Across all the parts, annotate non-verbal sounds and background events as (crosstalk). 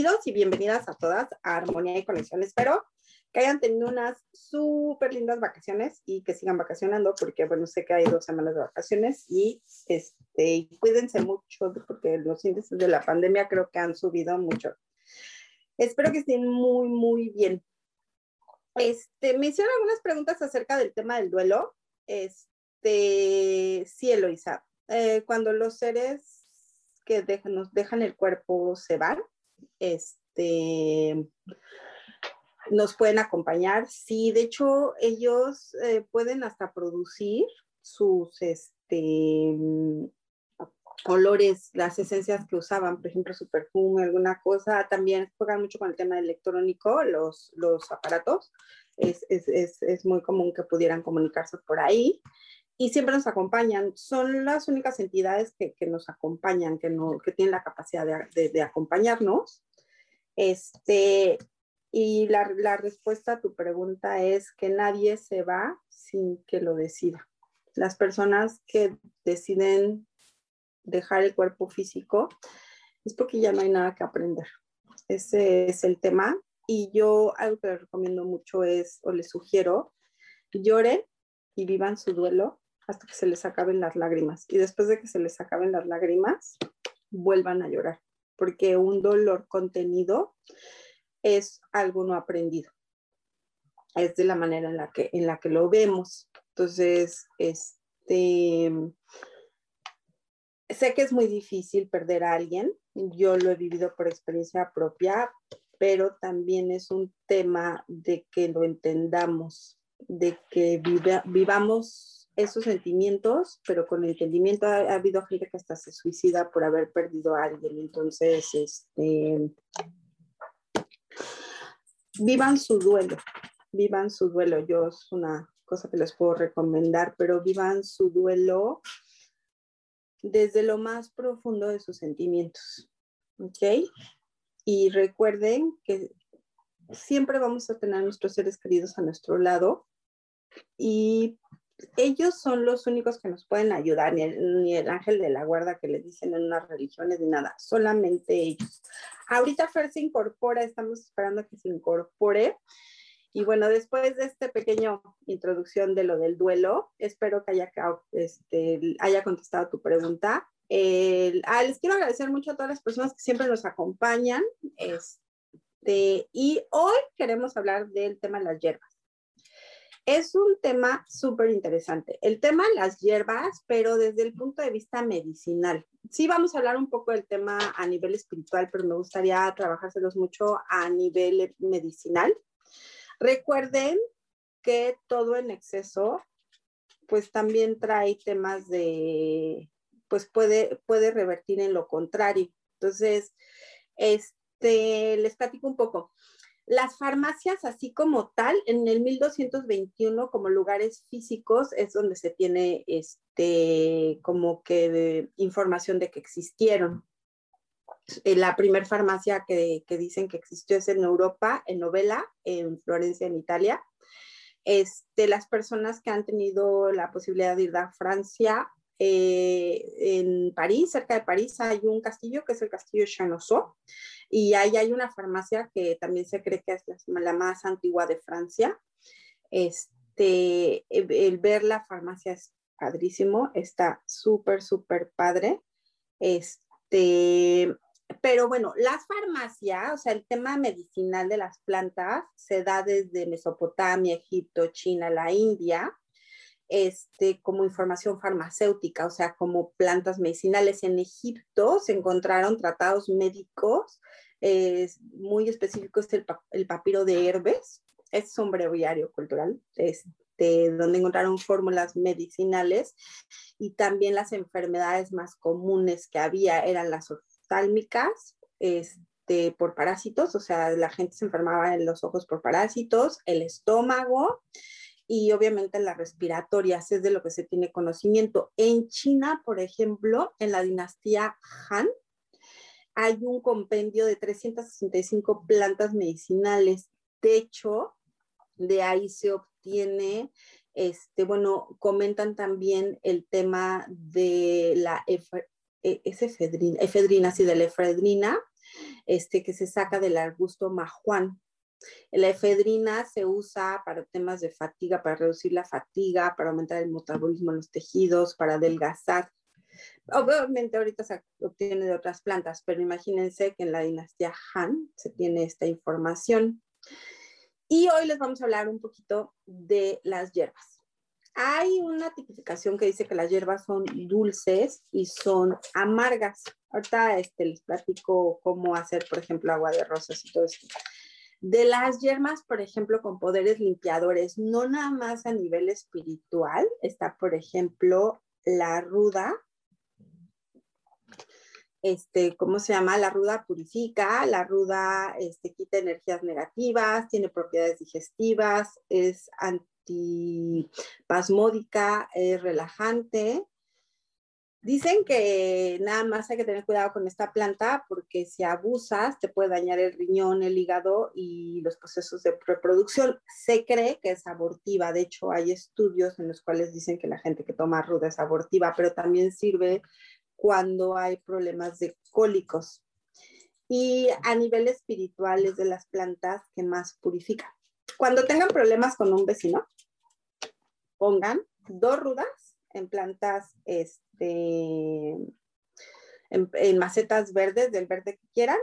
Bienvenidos y bienvenidas a todas a Armonía y Conexión. Espero que hayan tenido unas súper lindas vacaciones y que sigan vacacionando porque, bueno, sé que hay dos semanas de vacaciones y este, cuídense mucho porque los índices de la pandemia creo que han subido mucho. Espero que estén muy, muy bien. Este, me hicieron algunas preguntas acerca del tema del duelo. Este, sí, Eloisa, eh, cuando los seres que nos dejan el cuerpo se van, este, nos pueden acompañar. Sí, de hecho, ellos eh, pueden hasta producir sus este, olores, las esencias que usaban, por ejemplo, su perfume, alguna cosa. También juegan mucho con el tema electrónico, los, los aparatos. Es, es, es, es muy común que pudieran comunicarse por ahí y siempre nos acompañan. Son las únicas entidades que, que nos acompañan, que, no, que tienen la capacidad de, de, acompañarnos. Este, y la, la, respuesta a tu pregunta es que nadie se va sin que lo decida. Las personas que deciden dejar el cuerpo físico es porque ya no hay nada que aprender. Ese es el tema. Y yo algo que les recomiendo mucho es, o les sugiero, lloren y vivan su duelo hasta que se les acaben las lágrimas. Y después de que se les acaben las lágrimas, vuelvan a llorar, porque un dolor contenido es algo no aprendido. Es de la manera en la que, en la que lo vemos. Entonces, este, sé que es muy difícil perder a alguien. Yo lo he vivido por experiencia propia, pero también es un tema de que lo entendamos, de que viva, vivamos esos sentimientos, pero con entendimiento ha, ha, habido gente que hasta se suicida por haber perdido a alguien. Entonces, este, vivan su duelo, vivan su duelo. Yo es una cosa que les puedo recomendar, pero vivan su duelo desde lo más profundo de sus sentimientos. ¿Ok? Y recuerden que siempre vamos a tener nuestros seres queridos a nuestro lado y ellos son los únicos que nos pueden ayudar, ni el, ni el, ángel de la guarda que les dicen en unas religiones, ni nada, solamente ellos. Ahorita Fer se incorpora, estamos esperando que se incorpore. Y bueno, después de esta pequeña introducción de lo del duelo, espero que haya, este, haya contestado tu pregunta. Ah, les quiero agradecer mucho a todas las personas que siempre nos acompañan. Este, y hoy queremos hablar del tema de las hierbas. Es un tema súper interesante. El tema de las hierbas, pero desde el punto de vista medicinal. Sí, vamos a hablar un poco del tema a nivel espiritual, pero me gustaría trabajárselos mucho a nivel medicinal. Recuerden que todo en exceso, pues también trae temas de, pues puede, puede revertir en lo contrario. Entonces, este, les platico un poco. Las farmacias, así como tal, en el 1221 como lugares físicos es donde se tiene este, como que información de que existieron. Eh, la primera farmacia que, que, dicen que existió es en Europa, en Novela, en Florencia, en Italia. Este, las personas que han tenido la posibilidad de ir a Francia, eh, en París, cerca de París, hay un castillo que es el castillo Chanosseau y ahí hay una farmacia que también se cree que es la, la más antigua de Francia. Este, el ver la farmacia es padrísimo, está súper, súper padre. Este, pero bueno, las farmacias, o sea, el tema medicinal de las plantas se da desde Mesopotamia, Egipto, China, la India, este, como información farmacéutica, o sea, como plantas medicinales. En Egipto se encontraron tratados médicos muy específicos, el, el papiro de Herbes, es un breviario cultural, este, donde encontraron fórmulas medicinales y también las enfermedades más comunes que había eran las oftálmicas, este, por parásitos, o sea, la gente se enfermaba en los ojos por parásitos, el estómago y obviamente las respiratorias, es de lo que se tiene conocimiento. En China, por ejemplo, en la dinastía Han, hay un compendio de 365 plantas medicinales. De hecho, de ahí se obtiene, este, bueno, comentan también el tema de la e, efedrina, efedrina, sí, de la efedrina, este, que se saca del arbusto majuan. La efedrina se usa para temas de fatiga, para reducir la fatiga, para aumentar el metabolismo en los tejidos, para adelgazar. Obviamente ahorita se obtiene de otras plantas, pero imagínense que en la dinastía Han se tiene esta información. Y hoy les vamos a hablar un poquito de las hierbas. Hay una tipificación que dice que las hierbas son dulces y son amargas. Ahorita este, les platico cómo hacer, por ejemplo, agua de rosas y todo eso. De las hierbas, por ejemplo, con poderes limpiadores, no nada más a nivel espiritual, está, por ejemplo, la ruda, este, ¿cómo se llama? La ruda purifica, la ruda este, quita energías negativas, tiene propiedades digestivas, es antipasmódica, es relajante. Dicen que nada más hay que tener cuidado con esta planta porque si abusas te puede dañar el riñón, el hígado y los procesos de reproducción. Se cree que es abortiva, de hecho hay estudios en los cuales dicen que la gente que toma ruda es abortiva, pero también sirve cuando hay problemas de cólicos. Y a nivel espiritual es de las plantas que más purifican. Cuando tengan problemas con un vecino, pongan dos rudas en plantas, este, en, macetas verdes, del verde que quieran,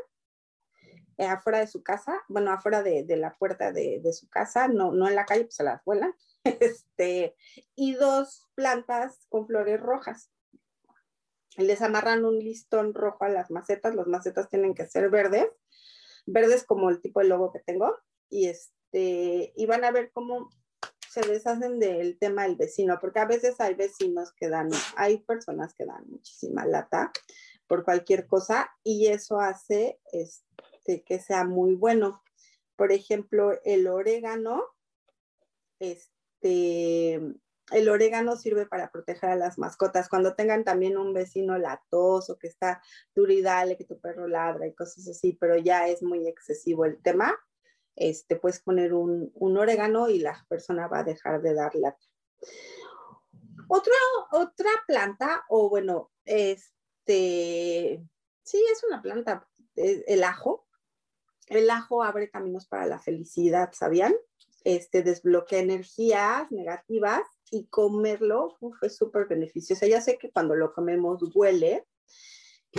eh, afuera de su casa, bueno, afuera de, la puerta de, su casa, no, no en la calle, pues se las vuelan, (laughs) este, y dos plantas con flores rojas. Les amarran un listón rojo a las macetas, las macetas tienen que ser verdes, verdes como el tipo de logo que tengo, y, este, y van a ver cómo se deshacen del tema del vecino, porque a veces hay vecinos que dan, hay personas que dan muchísima lata por cualquier cosa y eso hace este, que sea muy bueno. Por ejemplo, el orégano, este, el orégano sirve para proteger a las mascotas. Cuando tengan también un vecino latoso que está duridale, que tu perro ladra y cosas así, pero ya es muy excesivo el tema, este, puedes poner un, orégano y la persona va a dejar de dar lata. Otra, otra planta, o bueno, este, sí, es una planta, el ajo. El ajo abre caminos para la felicidad, ¿sabían? Este, desbloquea energías negativas y comerlo es súper beneficioso. Ya sé que cuando lo comemos huele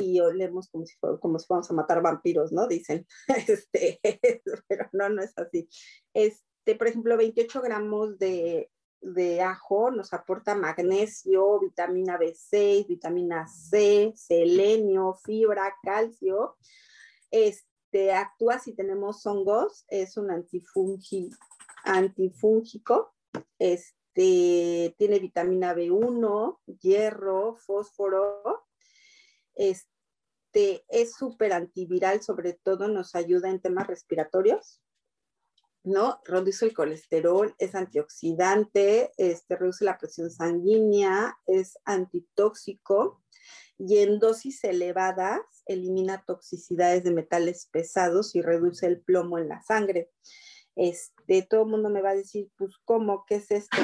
y olemos como si, como si fuéramos a matar vampiros, ¿no? Dicen, (laughs) este, (laughs) pero no, no es así. Este, por ejemplo, 28 gramos de, de ajo nos aporta magnesio, vitamina B6, vitamina C, selenio, fibra, calcio. Este, actúa si tenemos hongos, es un antifungi, antifúngico. Este, tiene vitamina B1, hierro, fósforo. Este, es súper antiviral, sobre todo nos ayuda en temas respiratorios. ¿no? Reduce el colesterol, es antioxidante, este, reduce la presión sanguínea, es antitóxico y en dosis elevadas elimina toxicidades de metales pesados y reduce el plomo en la sangre. Este, todo el mundo me va a decir, pues, ¿cómo? ¿Qué es esto?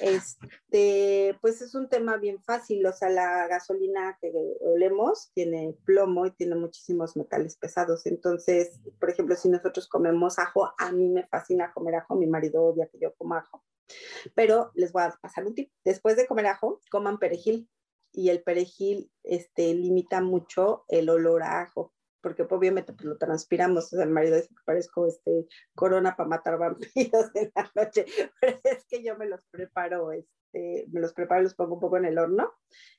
Este, pues es un tema bien fácil, o sea, la gasolina que olemos tiene plomo y tiene muchísimos metales pesados. Entonces, por ejemplo, si nosotros comemos ajo, a mí me fascina comer ajo, mi marido odia que yo coma ajo. Pero les voy a pasar un tip. Después de comer ajo, coman perejil. y el perejil este, limita mucho el olor a ajo porque obviamente pues, lo transpiramos, o sea, el marido dice que parezco este, corona para matar vampiros (laughs) en la noche, pero es que yo me los preparo, este, me los preparo, los pongo un poco en el horno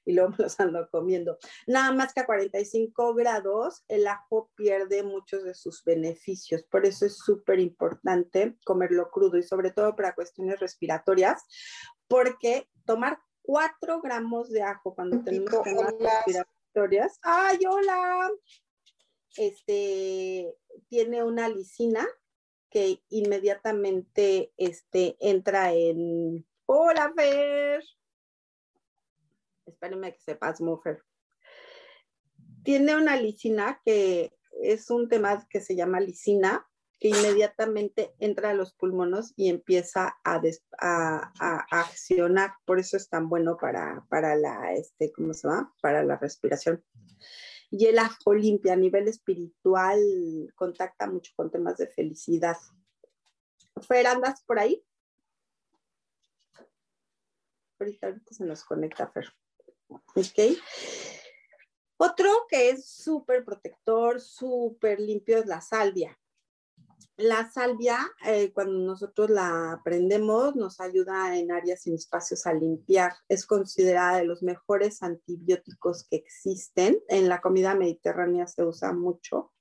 y luego me los ando comiendo. Nada más que a 45 grados el ajo pierde muchos de sus beneficios, por eso es súper importante comerlo crudo y sobre todo para cuestiones respiratorias, porque tomar 4 gramos de ajo cuando tenemos problemas respiratorias. ¡Ay, hola! Este, tiene una lisina que inmediatamente este, entra en... Hola, Fer. Espérenme que sepas, Mufer. Tiene una lisina que es un tema que se llama lisina, que inmediatamente entra a los pulmones y empieza a, a, accionar. Por eso es tan bueno para, para la, este, ¿cómo se llama? Para la respiración. Y el ajo limpia a nivel espiritual contacta mucho con temas de felicidad. Fer, ¿andas por ahí? Ahorita, ahorita se nos conecta Fer. Ok. Otro que es súper protector, súper limpio es la salvia. La salvia, eh, cuando nosotros la aprendemos, nos ayuda en áreas y espacios a limpiar. Es considerada de los mejores antibióticos que existen. En la comida mediterránea se usa mucho.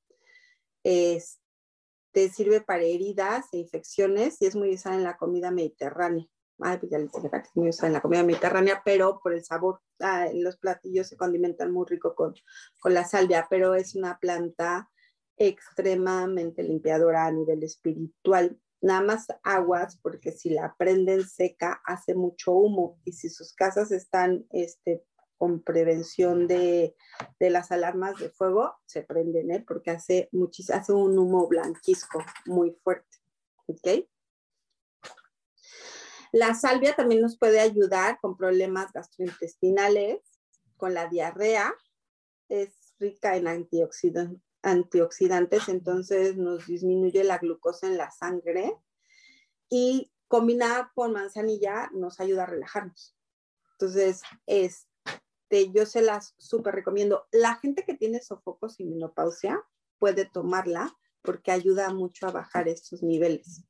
te sirve para heridas e infecciones y es muy usada en la comida mediterránea. Ay, pues ya les dije que es muy usada en la comida mediterránea, pero por el sabor. Ah, los platillos se condimentan muy rico con, con la salvia, pero es una planta extremadamente limpiadora a nivel espiritual. Nada más aguas, porque si la prenden seca hace mucho humo y si sus casas están este, con prevención de, las alarmas de fuego, se prenden, ¿eh? porque hace, hace un humo blanquisco muy fuerte. ¿Ok? La salvia también nos puede ayudar con problemas gastrointestinales, con la diarrea. Es rica en antioxidantes antioxidantes, entonces nos disminuye la glucosa en la sangre y combinada con manzanilla nos ayuda a relajarnos. Entonces, este, yo se las súper recomiendo. La gente que tiene sofocos y menopausia puede tomarla porque ayuda mucho a bajar estos niveles.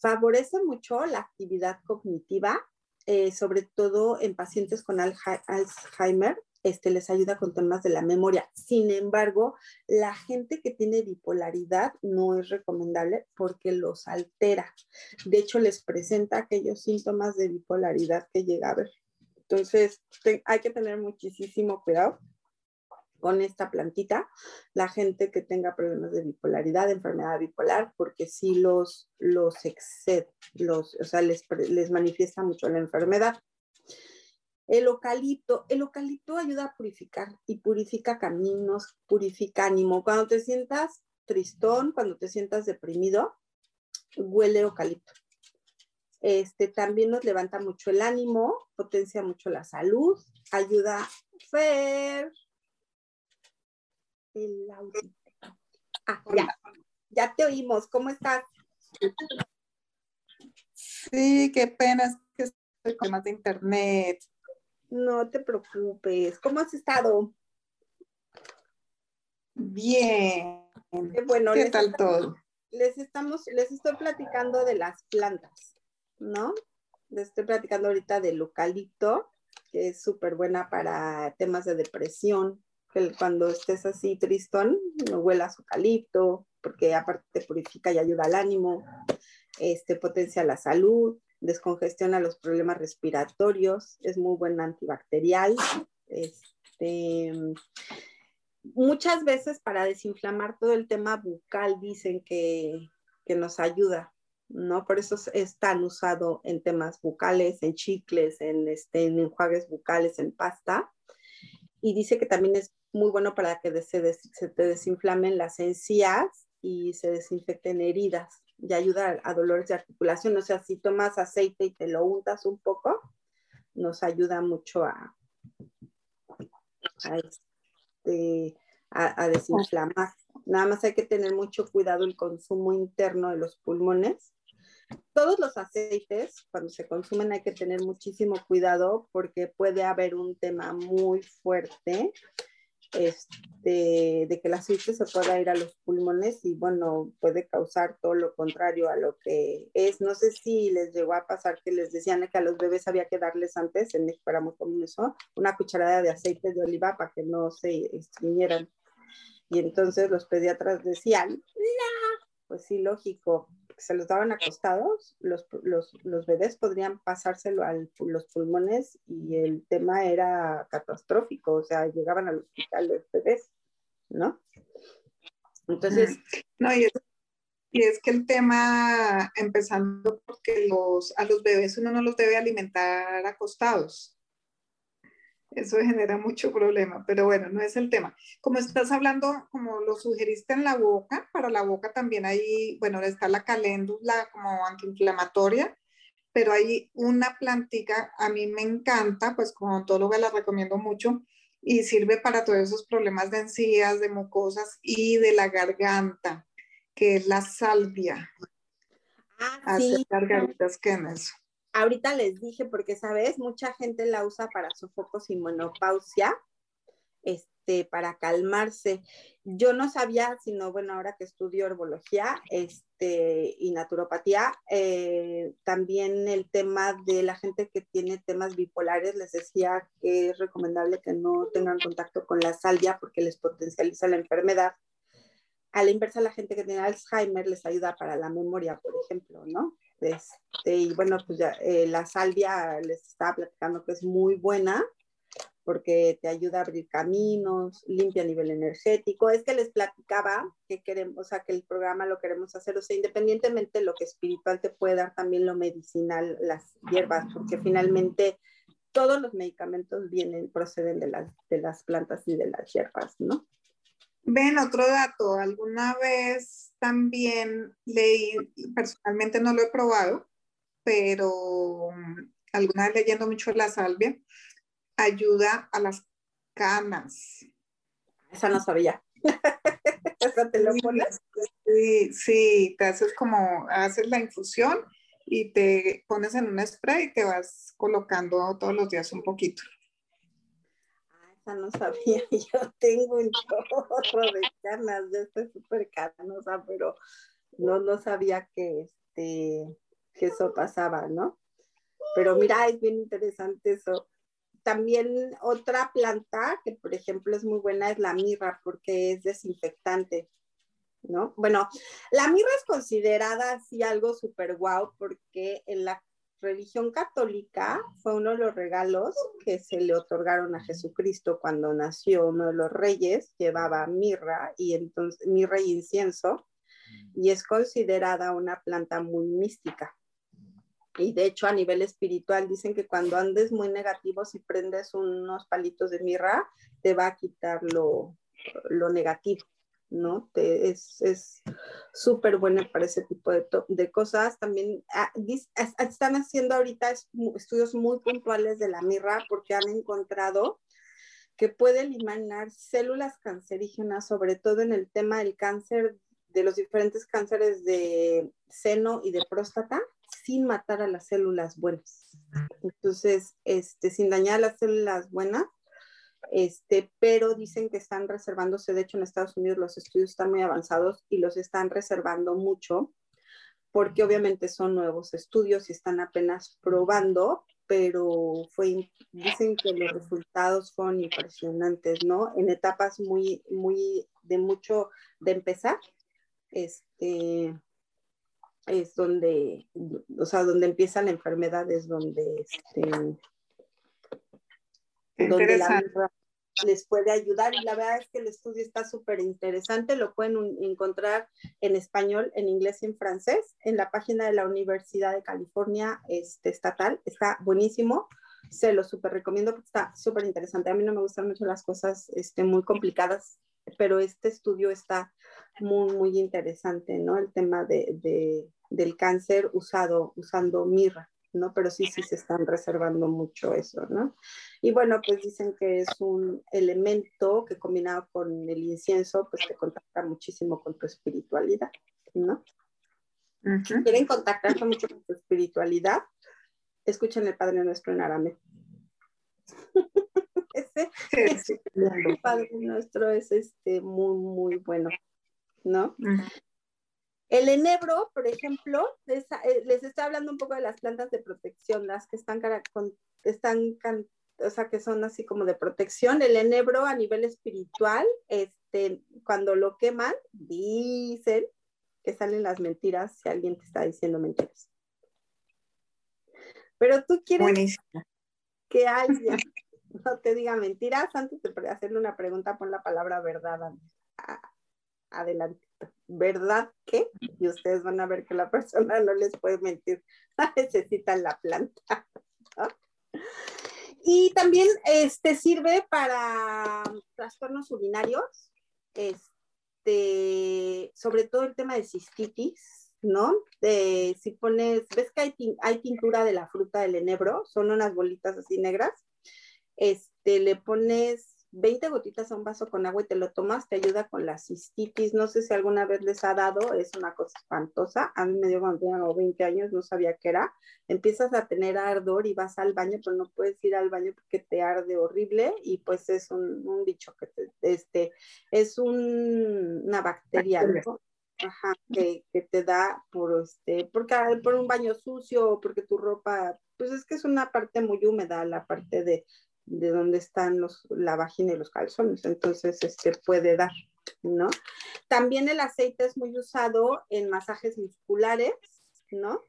Favorece mucho la actividad cognitiva, eh, sobre todo en pacientes con Alzheimer este, les ayuda con temas de la memoria. Sin embargo, la gente que tiene bipolaridad no es recomendable porque los altera. De hecho, les presenta aquellos síntomas de bipolaridad que llega a ver. Entonces, hay que tener muchísimo cuidado con esta plantita, la gente que tenga problemas de bipolaridad, enfermedad bipolar, porque si los, los excede, los, o sea, les, les manifiesta mucho la enfermedad. El eucalipto, el eucalipto ayuda a purificar y purifica caminos, purifica ánimo. Cuando te sientas tristón, cuando te sientas deprimido, huele eucalipto. Este también nos levanta mucho el ánimo, potencia mucho la salud, ayuda Fer. El ah, ya, ya te oímos. ¿Cómo estás? Sí, qué pena, que estoy con más de internet. No te preocupes. ¿Cómo has estado? Bien. bueno, ¿Qué tal todo? Les estamos, les estoy platicando de las plantas, ¿no? Les estoy platicando ahorita del eucalipto, que es súper buena para temas de depresión. Que cuando estés así tristón, no huelas eucalipto, porque aparte purifica y ayuda al ánimo, este, potencia la salud descongestiona los problemas respiratorios, es muy buen antibacterial. Este, muchas veces para desinflamar todo el tema bucal dicen que, nos ayuda, ¿no? Por eso es tan usado en temas bucales, en chicles, en, este, en enjuagues bucales, en pasta. Y dice que también es muy bueno para que se, se te desinflamen las encías y se desinfecten heridas y ayuda a, dolores de articulación. O sea, si tomas aceite y te lo untas un poco, nos ayuda mucho a, a, este, desinflamar. Nada más hay que tener mucho cuidado el consumo interno de los pulmones, todos los aceites, cuando se consumen, hay que tener muchísimo cuidado porque puede haber un tema muy fuerte este, de que el aceite se pueda ir a los pulmones y bueno, puede causar todo lo contrario a lo que es. No sé si les llegó a pasar que les decían que a los bebés había que darles antes, en México era muy común eso, una cucharada de aceite de oliva para que no se estreñieran. Y entonces los pediatras decían, no, pues sí, lógico, se los daban acostados, los, los, los bebés podrían pasárselo a los pulmones y el tema era catastrófico, o sea, llegaban al hospital los bebés, ¿no? Entonces... No, y es, y es que el tema, empezando porque los, a los bebés uno no los debe alimentar acostados. Eso genera mucho problema, pero bueno, no es el tema. Como estás hablando, como lo sugeriste en la boca, para la boca también hay, bueno, está la caléndula como antiinflamatoria, pero hay una plantica, a mí me encanta, pues como lo la recomiendo mucho y sirve para todos esos problemas de encías, de mucosas y de la garganta, que es la salvia. Ah, sí. gargaritas que en eso ahorita les dije, porque sabes, mucha gente la usa para sofocos y menopausia, este, para calmarse. Yo no sabía, sino bueno, ahora que estudio herbología este, y naturopatía, eh, también el tema de la gente que tiene temas bipolares, les decía que es recomendable que no tengan contacto con la salvia porque les potencializa la enfermedad. A la inversa, la gente que tiene Alzheimer les ayuda para la memoria, por ejemplo, ¿no? Este, y bueno, pues ya, eh, la salvia les estaba platicando que es muy buena porque te ayuda a abrir caminos, limpia a nivel energético. Es que les platicaba que queremos, o sea, que el programa lo queremos hacer, o sea, independientemente de lo que espiritual te puede dar, también lo medicinal, las hierbas, porque finalmente todos los medicamentos vienen, proceden de las, de las plantas y de las hierbas, ¿no? Ven, otro dato, alguna vez también leí, personalmente no lo he probado, pero mm, alguna vez leyendo mucho la salvia, ayuda a las canas. Esa no sabía. (laughs) Esa te lo pones. Sí, sí, te haces como, haces la infusión y te pones en un spray y te vas colocando todos los días un poquito no sabía, (laughs) yo tengo un chorro de canas, yo estoy súper canosa, pero no, no sabía que, este, que eso pasaba, ¿no? Pero mira, es bien interesante eso. También otra planta que, por ejemplo, es muy buena es la mirra porque es desinfectante, ¿no? Bueno, la mirra es considerada así algo súper guau porque en la religión católica fue uno de los regalos que se le otorgaron a Jesucristo cuando nació uno de los reyes, llevaba mirra y entonces mirra y incienso y es considerada una planta muy mística. Y de hecho a nivel espiritual dicen que cuando andes muy negativo, si prendes unos palitos de mirra, te va a quitar lo, lo negativo. ¿No? es súper buena para ese tipo de, cosas. También ah, están haciendo ahorita estudios muy puntuales de la mirra porque han encontrado que puede eliminar células cancerígenas, sobre todo en el tema del cáncer, de los diferentes cánceres de seno y de próstata, sin matar a las células buenas. Entonces, este, sin dañar a las células buenas, este, pero dicen que están reservándose, de hecho en Estados Unidos los estudios están muy avanzados y los están reservando mucho, porque obviamente son nuevos estudios y están apenas probando, pero fue, dicen que los resultados fueron impresionantes, ¿no? En etapas muy, muy, de mucho, de empezar, este, es donde, o sea, donde empiezan la enfermedad, es donde, este, donde la les puede ayudar y la verdad es que el estudio está súper interesante, lo pueden encontrar en español, en inglés y en francés en la página de la Universidad de California este, Estatal, está buenísimo, se lo súper recomiendo porque está súper interesante, a mí no me gustan mucho las cosas este, muy complicadas, pero este estudio está muy, muy interesante, ¿no? El tema de, de, del cáncer usado, usando mirra. ¿No? Pero sí, sí se están reservando mucho eso, ¿no? Y bueno, pues dicen que es un elemento que combinado con el incienso, pues te contacta muchísimo con tu espiritualidad, ¿no? quieren contactarse mucho con su espiritualidad, escuchen el Padre Nuestro en arameo. (laughs) ese, el Padre Nuestro es este muy, muy bueno, ¿no? El enebro, por ejemplo, eh, les estoy hablando un poco de las plantas de protección, las que están, están o sea, que son así como de protección. El enebro a nivel espiritual, este, cuando lo queman, dicen que salen las mentiras si alguien te está diciendo mentiras. Pero tú quieres que alguien (laughs) no te diga mentiras antes de hacerle una pregunta, pon la palabra verdad adelante. ¿Verdad que? Y ustedes van a ver que la persona no les puede mentir, (laughs) necesitan la planta. Y también este, sirve para trastornos urinarios, este, sobre todo el tema de cistitis, ¿no? De, si pones, ves que hay, hay tintura de la fruta del enebro, son unas bolitas así negras, este, le pones 20 gotitas a un vaso con agua y te lo tomas, te ayuda con la cistitis. No sé si alguna vez les ha dado, es una cosa espantosa. A mí me dio cuando tenía 20 años, no sabía qué era. Empiezas a tener ardor y vas al baño, pero no puedes ir al baño porque te arde horrible y pues es un, un bicho que te, este, es un, una bacteria, Ajá, que, que, te da por este, porque por un baño sucio, porque tu ropa, pues es que es una parte muy húmeda, la parte de, de donde están los, la vagina y los calzones, entonces este puede dar, ¿no? También el aceite es muy usado en masajes musculares, ¿no?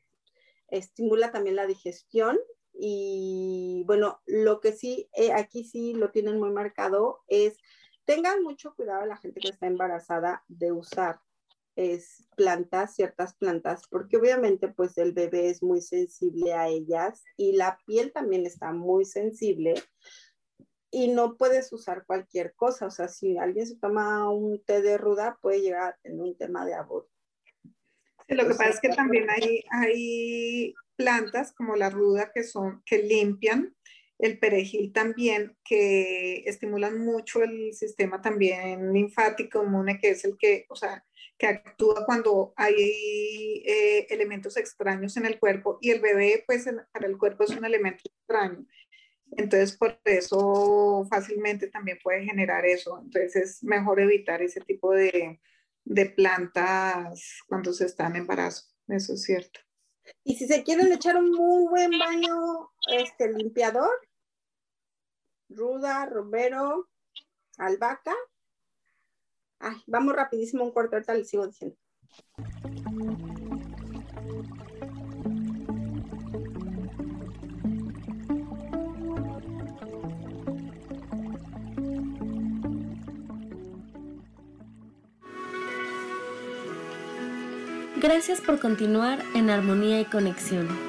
Estimula también la digestión y bueno, lo que sí, eh, aquí sí lo tienen muy marcado es, tengan mucho cuidado la gente que está embarazada de usar es plantas, ciertas plantas, porque obviamente pues el bebé es muy sensible a ellas y la piel también está muy sensible y no puedes usar cualquier cosa, o sea, si alguien se toma un té de ruda puede llegar a tener un tema de aborto. lo que pasa es que también hay, hay plantas como la ruda que son, que limpian, el perejil también, que estimulan mucho el sistema también linfático inmune, que es el que, o sea, que actúa cuando hay eh, elementos extraños en el cuerpo y el bebé, pues para el cuerpo es un elemento extraño. Entonces, por eso fácilmente también puede generar eso. Entonces, es mejor evitar ese tipo de, de plantas cuando se está en embarazo. Eso es cierto. Y si se quieren echar un muy buen baño este, limpiador, ruda, romero, albahaca, Ay, vamos rapidísimo un cuarto, ahorita les sigo diciendo. Gracias por continuar en armonía y conexión.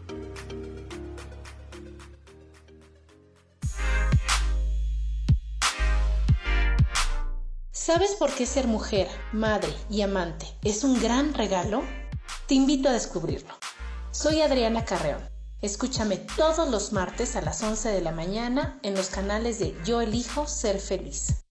¿Sabes por qué ser mujer, madre y amante es un gran regalo? Te invito a descubrirlo. Soy Adriana Carreón. Escúchame todos los martes a las 11 de la mañana en los canales de Yo elijo ser feliz.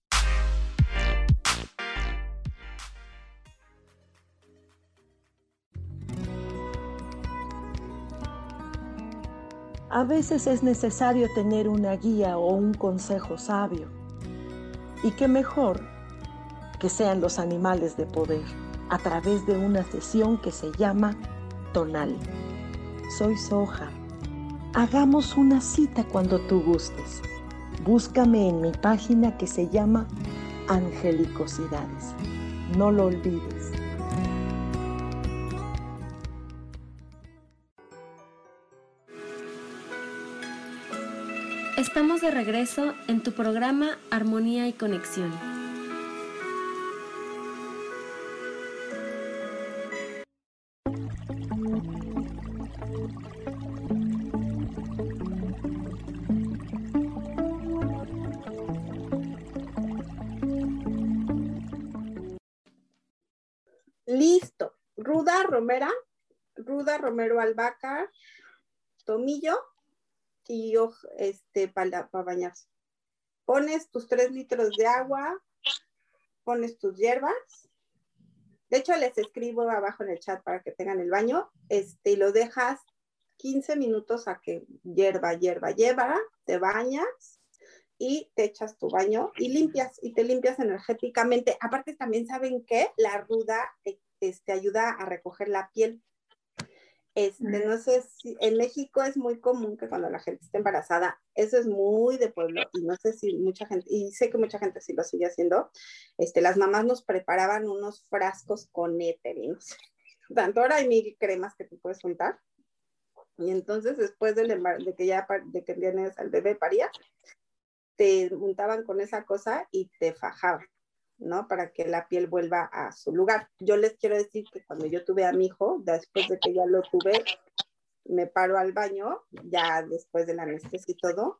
A veces es necesario tener una guía o un consejo sabio. Y qué mejor que sean los animales de poder a través de una sesión que se llama Tonal. Soy Soja. Hagamos una cita cuando tú gustes. Búscame en mi página que se llama Angelicosidades. No lo olvides. Estamos de regreso en tu programa Armonía y Conexión. Romera, Ruda Romero Albaca, tomillo y este para bañarse. Pones tus tres litros de agua, pones tus hierbas. De hecho, les escribo abajo en el chat para que tengan el baño. Este, y lo dejas 15 minutos a que hierba, hierba, hierba, te bañas y te echas tu baño y limpias y te limpias energéticamente. Aparte también saben que la ruda este, ayuda a recoger la piel. Este, no sé si en México es muy común que cuando la gente está embarazada, eso es muy de pueblo y no sé si mucha gente, y sé que mucha gente sí lo sigue haciendo, este, las mamás nos preparaban unos frascos con éter y no sé, tanto ahora hay mil cremas que tú puedes juntar. Y entonces después de que ya de que tienes al bebé paría, te untaban con esa cosa y te fajaban, ¿no? Para que la piel vuelva a su lugar. Yo les quiero decir que cuando yo tuve a mi hijo, después de que ya lo tuve, me paro al baño, ya después de la anestesia y todo.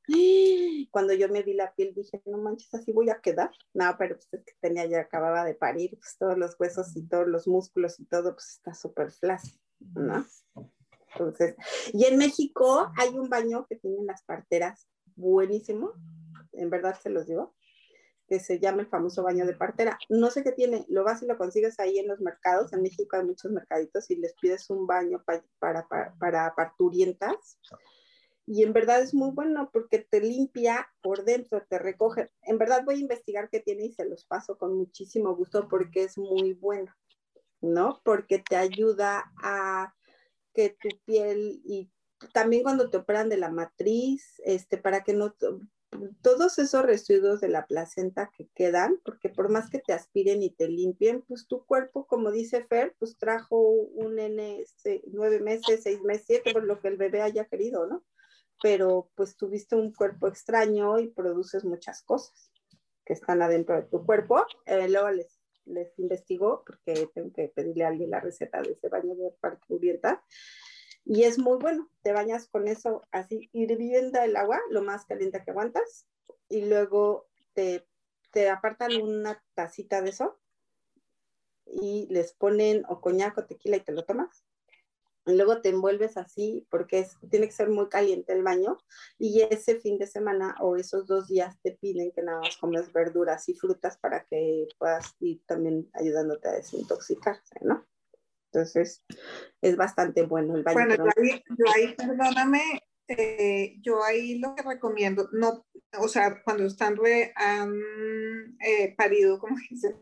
Cuando yo me vi la piel, dije, no manches, así voy a quedar. No, pero pues es que tenía, ya acababa de parir, pues todos los huesos y todos los músculos y todo, pues está súper flácido, ¿no? Entonces, y en México hay un baño que tienen las parteras buenísimo, en verdad se los digo, que se llama el famoso baño de partera. No sé qué tiene, lo vas y lo consigues ahí en los mercados. En México hay muchos mercaditos y les pides un baño para, para, parturientas. Y en verdad es muy bueno porque te limpia por dentro, te recoge. En verdad voy a investigar qué tiene y se los paso con muchísimo gusto porque es muy bueno, ¿no? Porque te ayuda a que tu piel y también cuando te operan de la matriz, este, para que no, todos esos residuos de la placenta que quedan, porque por más que te aspiren y te limpien, pues tu cuerpo, como dice Fer, pues trajo un nene este, nueve meses, seis meses, siete, por lo que el bebé haya querido, ¿no? Pero pues tuviste un cuerpo extraño y produces muchas cosas que están adentro de tu cuerpo. Eh, luego les, les investigo, porque tengo que pedirle a alguien la receta de ese baño de parturienta y es muy bueno. Te bañas con eso así, hirviendo el agua, lo más caliente que aguantas, y luego te, te apartan una tacita de eso y les ponen o coñac o tequila y te lo tomas. Y luego te envuelves así porque tiene que ser muy caliente el baño y ese fin de semana o esos dos días te piden que nada más comes verduras y frutas para que puedas ir también ayudándote a desintoxicarse, ¿no? Entonces, es bastante bueno el baño. Bueno, yo ahí, perdóname, eh, yo ahí lo que recomiendo, no, o sea, cuando están han eh, parido, como (laughs) dicen,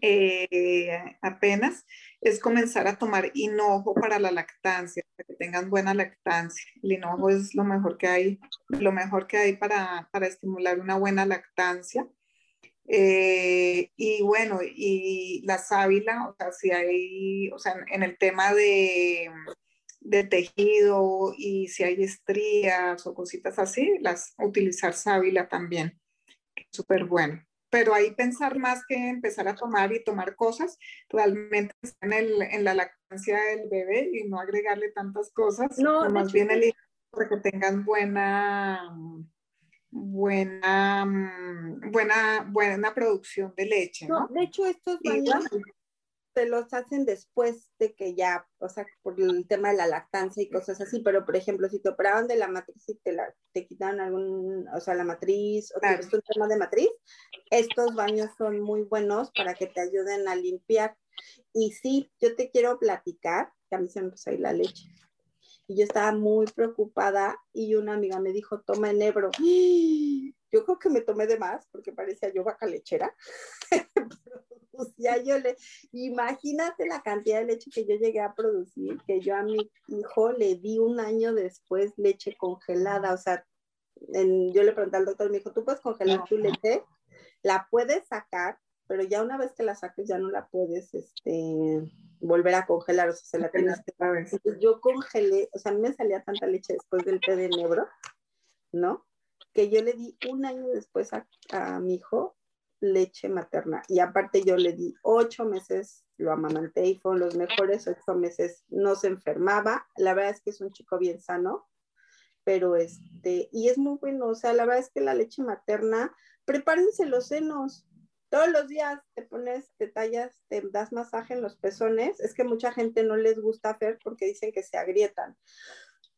eh, apenas, es comenzar a tomar hinojo para la lactancia, para que tengan buena lactancia. El hinojo es lo mejor que hay, lo mejor que hay para, para estimular una buena lactancia. Eh, y bueno, y la sábila, o sea, si hay, o sea, en el tema de, de tejido y si hay estrías o cositas así, las, utilizar sábila también, que es súper bueno. Pero ahí pensar más que empezar a tomar y tomar cosas, realmente en, el, en la lactancia del bebé y no agregarle tantas cosas, no, más bien el para que tengan buena, buena, mm, buena, buena producción de leche, ¿no? de hecho, estos baños se los hacen después de que ya, o sea, por el tema de la lactancia y cosas así, pero por ejemplo, si te operaron de la matriz y te, la, te quitaron algún, o sea, la matriz, o claro. un tema de matriz, estos baños son muy buenos para que te ayuden a limpiar. Y sí, yo te quiero platicar, que a mí se me empezó a ir la leche y yo estaba muy preocupada y una amiga me dijo, toma enebro. (gasps) Yo creo que me tomé de más porque parecía yo vaca lechera. (laughs) pues ya yo le, imagínate la cantidad de leche que yo llegué a producir, que yo a mi hijo le di un año después leche congelada, o sea, yo le pregunté al doctor, me dijo, ¿tú puedes congelar tu leche? La puedes sacar, pero ya una vez que la saques ya no la puedes, este, volver a congelar, o sea, se la tienes que... Entonces yo congelé, o sea, a mí me salía tanta leche después del té de negro, ¿no? que yo le di un año después a, mi hijo leche materna. Y aparte yo le di ocho meses, lo amamanté y fueron los mejores ocho meses. No se enfermaba. La verdad es que es un chico bien sano, pero este, y es muy bueno. O sea, la verdad es que la leche materna, prepárense los senos. Todos los días te pones, te tallas, te das masaje en los pezones. Es que mucha gente no les gusta hacer porque dicen que se agrietan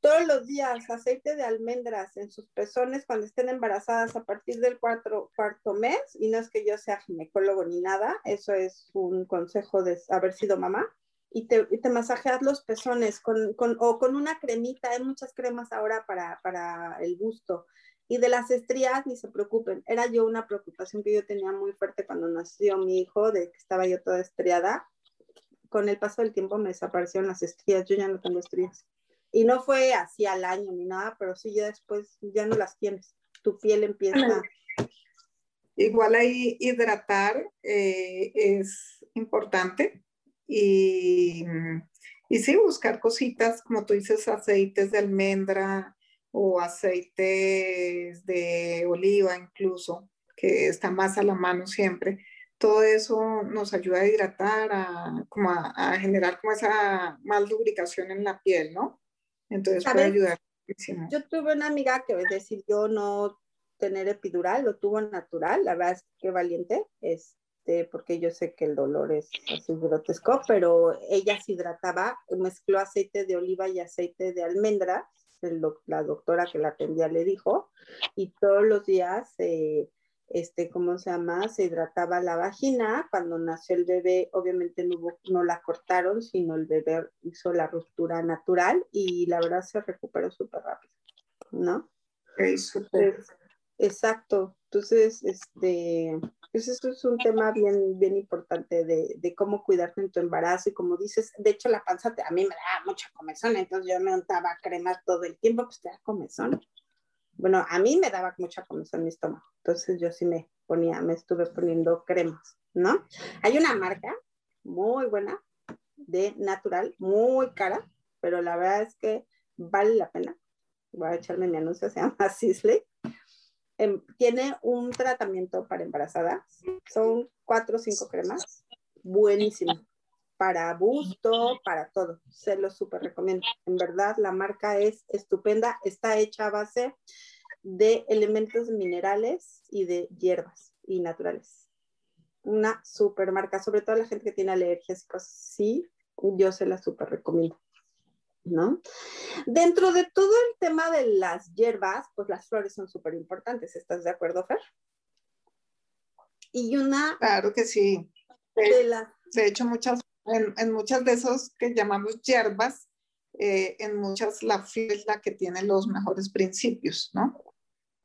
todos los días aceite de almendras en sus pezones cuando estén embarazadas a partir del cuarto, cuarto mes, y no es que yo sea ginecólogo ni nada, eso es un consejo de haber sido mamá, y te, y te masajeas los pezones con, con, o con una cremita, hay muchas cremas ahora para, para el gusto. Y de las estrías, ni se preocupen, era yo una preocupación que yo tenía muy fuerte cuando nació mi hijo, de que estaba yo toda estriada. Con el paso del tiempo me desaparecieron las estrías, yo ya no tengo estrías. Y no fue así al año ni nada, pero sí ya después ya no las tienes. Tu piel empieza. Igual ahí hidratar eh, es importante y, y sí buscar cositas, como tú dices, aceites de almendra o aceites de oliva incluso, que está más a la mano siempre. Todo eso nos ayuda a hidratar, a, como a, a generar como esa más lubricación en la piel, ¿no? Entonces puede ayudar muchísimo. Yo tuve una amiga que decidió no tener epidural, lo tuvo natural, la verdad es que valiente, este, porque yo sé que el dolor es así grotesco, pero ella se hidrataba, mezcló aceite de oliva y aceite de almendra, la doctora que la atendía le dijo, y todos los días eh, este, ¿cómo se llama? Se hidrataba la vagina. Cuando nació el bebé, obviamente no, no la cortaron, sino el bebé hizo la ruptura natural y la verdad se recuperó súper rápido, ¿no? exacto. Entonces, este, pues eso es un tema bien, bien importante de, de, cómo cuidarte en tu embarazo y como dices, de hecho la panza a mí me da mucha comezón, entonces yo me untaba crema todo el tiempo, pues te da comezón bueno, a mí me daba mucha comezón mi estómago, entonces yo sí me ponía, me estuve poniendo cremas, ¿no? Hay una marca muy buena de natural, muy cara, pero la verdad es que vale la pena. Voy a echarme mi anuncio, se llama (laughs) Sisley. Em, tiene un tratamiento para embarazadas, son cuatro o cinco cremas, buenísimo para busto, para todo. Se lo súper recomiendo. En verdad, la marca es estupenda. Está hecha a base de elementos minerales y de hierbas y naturales. Una super marca, sobre todo la gente que tiene alergias y cosas yo se la súper recomiendo. ¿No? Dentro de todo el tema de las hierbas, pues las flores son súper importantes. ¿Estás de acuerdo, Fer? Y una... Claro que sí. De, de hecho, muchas en, muchas de esos que llamamos hierbas, eh, en muchas la flor es la que tiene los mejores principios, ¿no?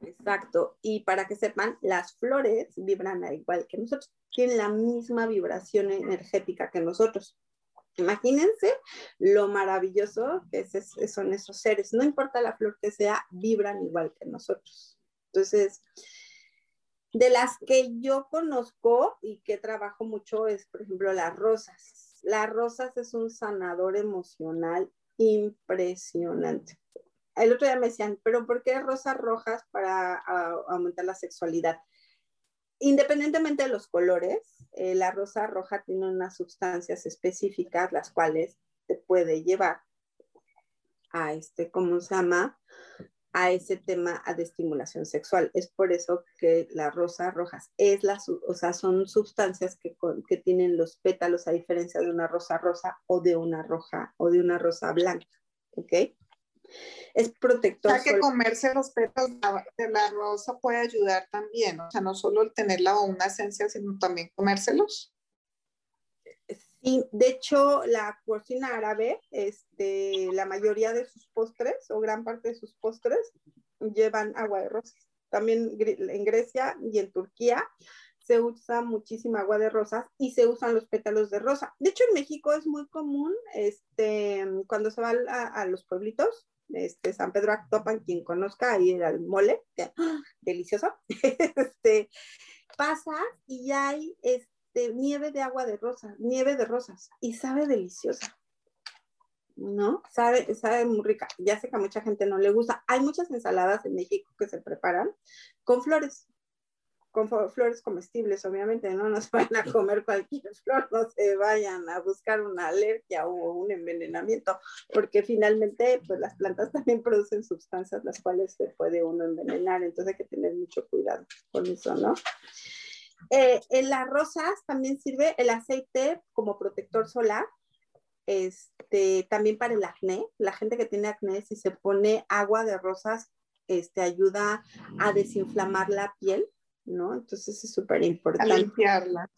Exacto. Y para que sepan, las flores vibran igual que nosotros, tienen la misma vibración energética que nosotros. Imagínense lo maravilloso que son esos seres. No importa la flor que sea, vibran igual que nosotros. Entonces, de las que yo conozco y que trabajo mucho es, por ejemplo, las rosas las rosas es un sanador emocional impresionante. El otro día me decían, pero ¿por qué rosas rojas para aumentar la sexualidad? Independientemente de los colores, eh, la rosa roja tiene unas sustancias específicas, las cuales te puede llevar a este, ¿cómo se llama? a ese tema de estimulación sexual. Es por eso que las rosas rojas es la, son sustancias que, que tienen los pétalos a diferencia de una rosa rosa o de una roja o de una rosa blanca, ¿ok? Es protector. O sea que comerse los pétalos de la rosa puede ayudar también, o sea, no solo el tenerla o una esencia, sino también comérselos. Sí, de hecho, la cocina árabe, este, la mayoría de sus postres o gran parte de sus postres llevan agua de rosas. También en Grecia y en Turquía se usa muchísima agua de rosas y se usan los pétalos de rosa. De hecho, en México es muy común, este, cuando se va a, los pueblitos, este, San Pedro Actopan, quien conozca, ahí el mole, ¡ah! delicioso, (laughs) este, pasa y hay, este, nieve de agua de rosa, nieve de rosas, y sabe deliciosa. ¿no? Sabe, sabe muy rica. Ya sé que a mucha gente no le gusta. Hay muchas ensaladas en México que se preparan con flores, con flores comestibles, obviamente, ¿no? No se vayan a comer cualquier (laughs) flor, no se vayan a buscar una alergia o un envenenamiento, porque finalmente, pues las plantas también producen sustancias las cuales se puede uno envenenar, entonces hay que tener mucho cuidado con eso, ¿no? Eh, en las rosas también sirve el aceite como protector solar, este, también para el acné. La gente que tiene acné, si se pone agua de rosas, este, ayuda a desinflamar la piel, ¿no? Entonces es súper importante. Limpiarla.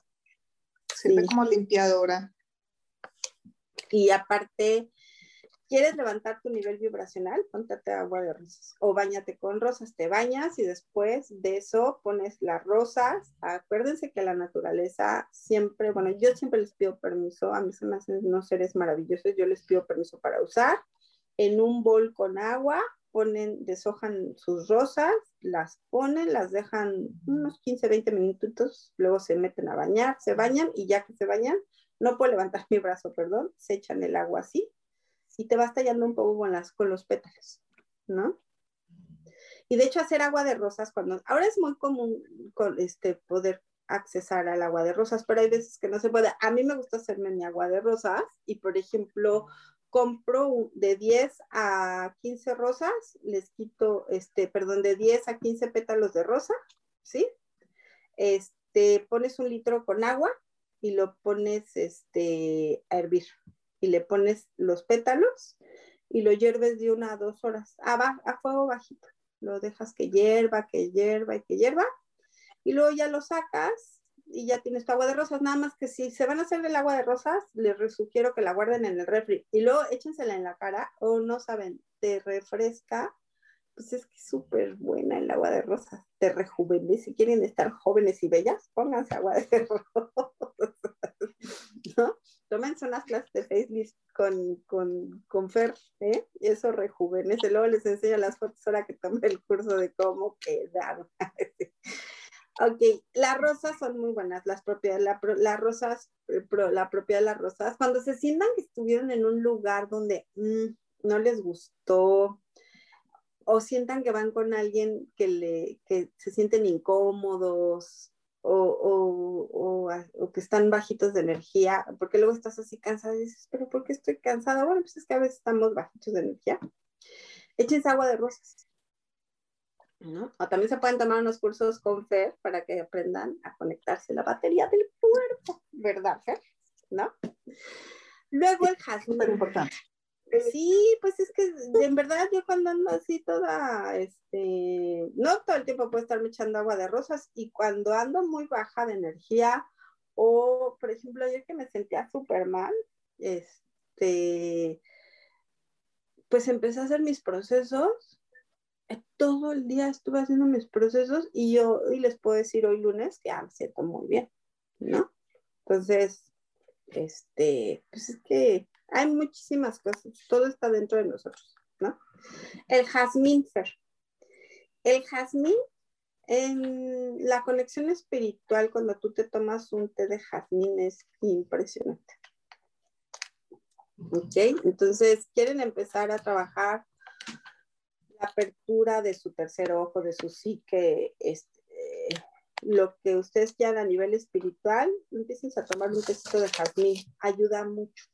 Sirve como limpiadora. Y aparte, ¿Quieres levantar tu nivel vibracional? Póntate agua de rosas o bañate con rosas. Te bañas y después de eso pones las rosas. Acuérdense que la naturaleza siempre, bueno, yo siempre les pido permiso. A mí se me hacen unos seres maravillosos. Yo les pido permiso para usar. En un bol con agua ponen, deshojan sus rosas, las ponen, las dejan unos 15, 20 minutos, luego se meten a bañar, se bañan y ya que se bañan, no puedo levantar (laughs) mi brazo, perdón, se echan el agua así y te vas tallando un poco con, las, con los pétalos, ¿no? Y de hecho hacer agua de rosas cuando, ahora es muy común con este, poder accesar al agua de rosas, pero hay veces que no se puede. A mí me gusta hacerme mi agua de rosas y, por ejemplo, compro de 10 a 15 rosas, les quito, este, perdón, de 10 a 15 pétalos de rosa, ¿sí? Este, pones un litro con agua y lo pones, este, a hervir y le pones los pétalos y lo hierves de una a dos horas a, a fuego bajito. Lo dejas que hierva, que hierva y que hierva. Y luego ya lo sacas y ya tienes tu agua de rosas. Nada más que si se van a hacer el agua de rosas, les sugiero que la guarden en el refri y luego échensela en la cara o no saben, te refresca. Pues es que es súper buena el agua de rosas. Te rejuvenece. Si quieren estar jóvenes y bellas, pónganse agua de (laughs) rosas. ¿No? tómense unas clases de facelift con, con, con Fer, ¿eh? Y eso rejuvenece. Luego les enseño las fotos ahora que tomé el curso de cómo quedar. (laughs) ok, las rosas son muy buenas, las propiedades, las rosas, eh, la propiedad de las rosas, cuando se sientan que estuvieron en un lugar donde mm, no les gustó, o sientan que van con alguien que, le, que se sienten incómodos, o, o, que están bajitos de energía, porque luego estás así cansada y dices, pero ¿por qué estoy cansada? Bueno, pues es que a veces estamos bajitos de energía. Échense agua de rosas. ¿No? O también se pueden tomar unos cursos con Fer para que aprendan a conectarse la batería del cuerpo, ¿verdad, Fer? ¿No? Luego el jazmín. importante. Sí, pues es que en verdad yo cuando ando así toda, este, no todo el tiempo puedo estarme echando agua de rosas y cuando ando muy baja de energía o, por ejemplo, ayer que me sentía súper mal, este, pues empecé a hacer mis procesos, todo el día estuve haciendo mis procesos y yo hoy les puedo decir hoy lunes que ah, me siento muy bien, ¿no? Entonces, este, pues es que hay muchísimas cosas, todo está dentro de nosotros, ¿no? El jazmín, Fer. El jazmín, en la conexión espiritual, cuando tú te tomas un té de jazmín, es impresionante. ¿Ok? Entonces, quieren empezar a trabajar apertura de su tercer ojo, de su psique, este, lo que ustedes quieran a nivel espiritual, empiecen a tomar un tecito de jazmín, ayuda mucho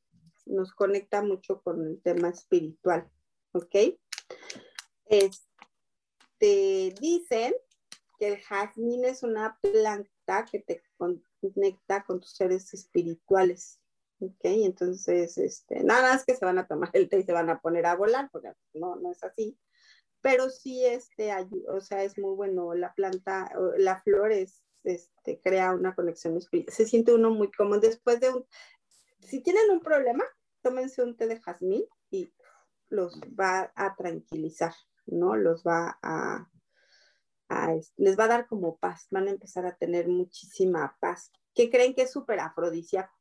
nos conecta mucho con el tema espiritual, ¿ok? Este, dicen que el jazmín es una planta que te conecta con tus seres espirituales, ¿ok? Entonces, este, nada más que se van a tomar el té y se van a poner a volar, porque no, no es así. Pero sí, este, o sea, es muy bueno, la planta, la flor es, este, crea una conexión espiritual, se siente uno muy cómodo. Después de un, si tienen un problema, tómense un té de jazmín y los va a tranquilizar, ¿no? Los va a, les va a dar como paz, van a empezar a tener muchísima paz. ¿Qué creen que es súper afrodisíaco?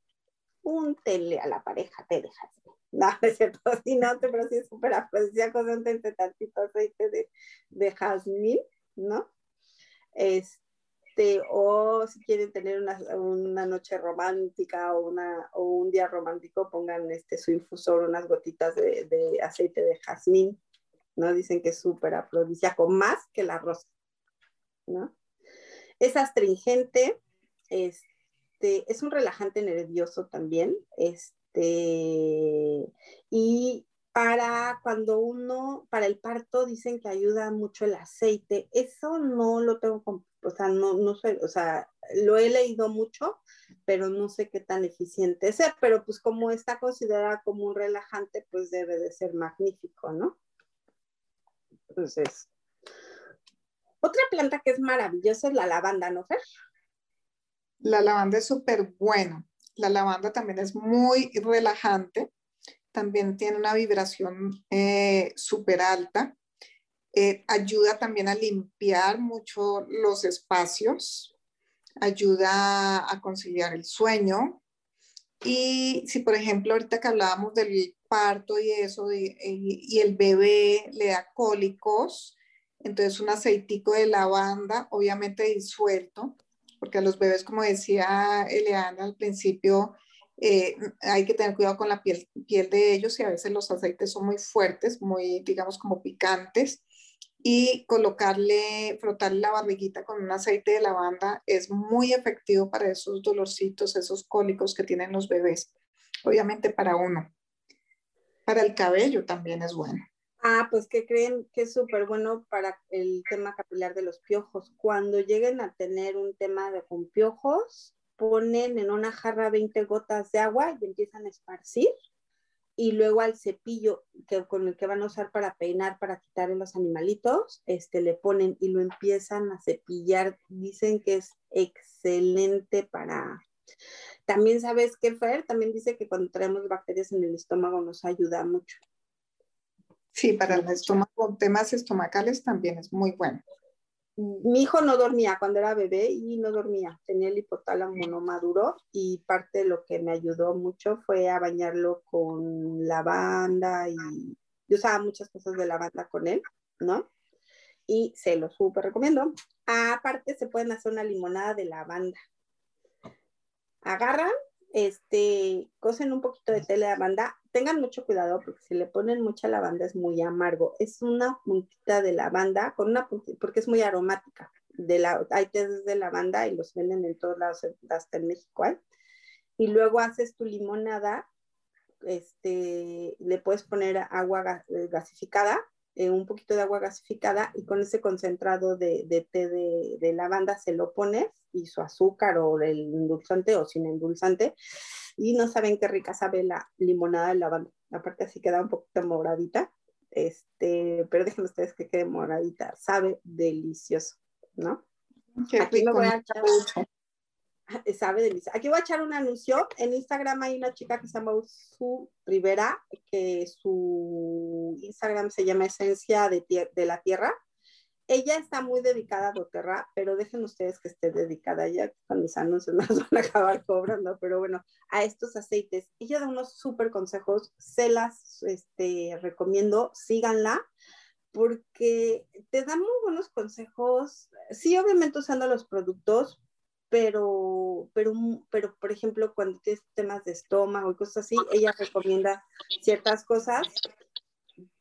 Té a la pareja té de jazmín. No, (laughs) es cierto, sí, pero sí es súper afrodisíaco, un tantito aceite de, de jazmín, ¿no? Este, o si quieren tener una, una, noche romántica o, una, o un día romántico, pongan este, su infusor, unas gotitas de, de aceite de jazmín, ¿no? Dicen que es súper afrodisíaco, más que la rosa, ¿no? Es astringente, este, es un relajante nervioso también, este, y para cuando uno, para el parto dicen que ayuda mucho el aceite. Eso no lo tengo, o sea, no, no sé, o sea, lo he leído mucho, pero no sé qué tan eficiente sea, pero pues como está considerada como un relajante, pues debe de ser magnífico, ¿no? Entonces, otra planta que es maravillosa es la lavanda, ¿no, Fer? La lavanda es súper buena. La lavanda también es muy relajante también tiene una vibración eh, súper alta. Eh, ayuda también a limpiar mucho los espacios, ayuda a conciliar el sueño. Y si, por ejemplo, ahorita que hablábamos del parto y eso, y, el bebé le da cólicos, entonces un aceitico de lavanda, obviamente disuelto, porque a los bebés, como decía Eleana al principio, eh, hay que tener cuidado con la piel, piel de ellos y a veces los aceites son muy fuertes, muy, digamos, como picantes. Y colocarle, frotarle la barriguita con un aceite de lavanda es muy efectivo para esos dolorcitos, esos cólicos que tienen los bebés. Obviamente para uno. Para el cabello también es bueno. Ah, pues que creen que es súper bueno para el tema capilar de los piojos. Cuando lleguen a tener un tema de con piojos, ponen en una jarra 20 gotas de agua y empiezan a esparcir y luego al cepillo que, con el que van a usar para peinar, para quitar los animalitos, este, le ponen y lo empiezan a cepillar. Dicen que es excelente para... También sabes que Fer también dice que cuando traemos bacterias en el estómago nos ayuda mucho. Sí, para el estómago, temas estomacales también es muy bueno mi hijo no dormía cuando era bebé y no dormía, tenía el hipotálamo no maduro y parte de lo que me ayudó mucho fue a bañarlo con lavanda y yo usaba muchas cosas de lavanda con él, ¿no? Y se lo súper recomiendo. Aparte se pueden hacer una limonada de lavanda. Agarran, este, cosen un poquito de tela de lavanda, tengan mucho cuidado porque si le ponen mucha lavanda es muy amargo. Es una puntita de lavanda con una puntita, porque es muy aromática. De la, hay tés de lavanda y los venden en todos lados, hasta en México Y luego haces tu limonada, este, le puedes poner agua eh, gasificada, eh, un poquito de agua gasificada y con ese concentrado de, de té de, de, lavanda se lo pones y su azúcar o el endulzante o sin endulzante y no saben qué rica sabe la limonada de lavanda. Aparte así queda un poquito moradita, este, pero déjenme ustedes que quede moradita, sabe delicioso, ¿no? Aquí me voy a echar, (laughs) sabe delicioso. Aquí voy a echar un anuncio. En Instagram hay una chica que se llama Su Rivera, que su Instagram se llama Esencia de, de la Tierra ella está muy dedicada a doTERRA, pero dejen ustedes que esté dedicada ya con mis anuncios (laughs) nos van a acabar cobrando, pero bueno, a estos aceites. Ella da unos súper consejos, se las este, recomiendo, síganla, porque te da muy buenos consejos, sí, obviamente usando los productos, pero, pero, pero por ejemplo, cuando tienes temas de estómago y cosas así, ella recomienda ciertas cosas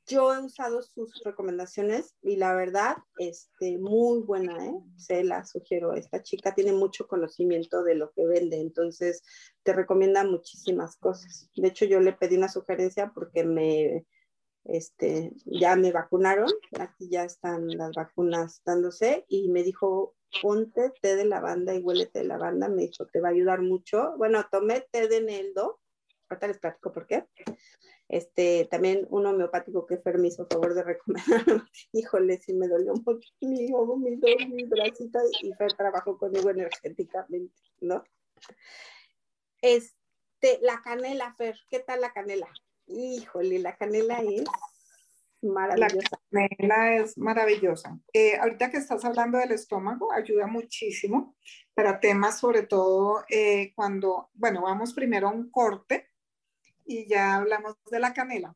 yo he usado sus recomendaciones y la verdad, este, muy buena, ¿eh? Se la sugiero. Esta chica tiene mucho conocimiento de lo que vende, entonces te recomienda muchísimas cosas. De hecho, yo le pedí una sugerencia porque me, este, ya me vacunaron, aquí ya están las vacunas dándose y me dijo, ponte té de lavanda y huélete de lavanda, me dijo, te va a ayudar mucho. Bueno, tomé té de Neldo, ahorita les platico por qué. Este, también un homeopático que Fer me hizo favor de recomendar, (laughs) híjole, sí me dolió mucho mi ojo, mi, mi bracito, y Fer trabajó conmigo energéticamente, ¿no? Este, la canela, Fer, ¿qué tal la canela? Híjole, la canela es maravillosa. La canela es maravillosa. Eh, ahorita que estás hablando del estómago, ayuda muchísimo para temas, sobre todo eh, cuando, bueno, vamos primero a un corte y ya hablamos de la canela.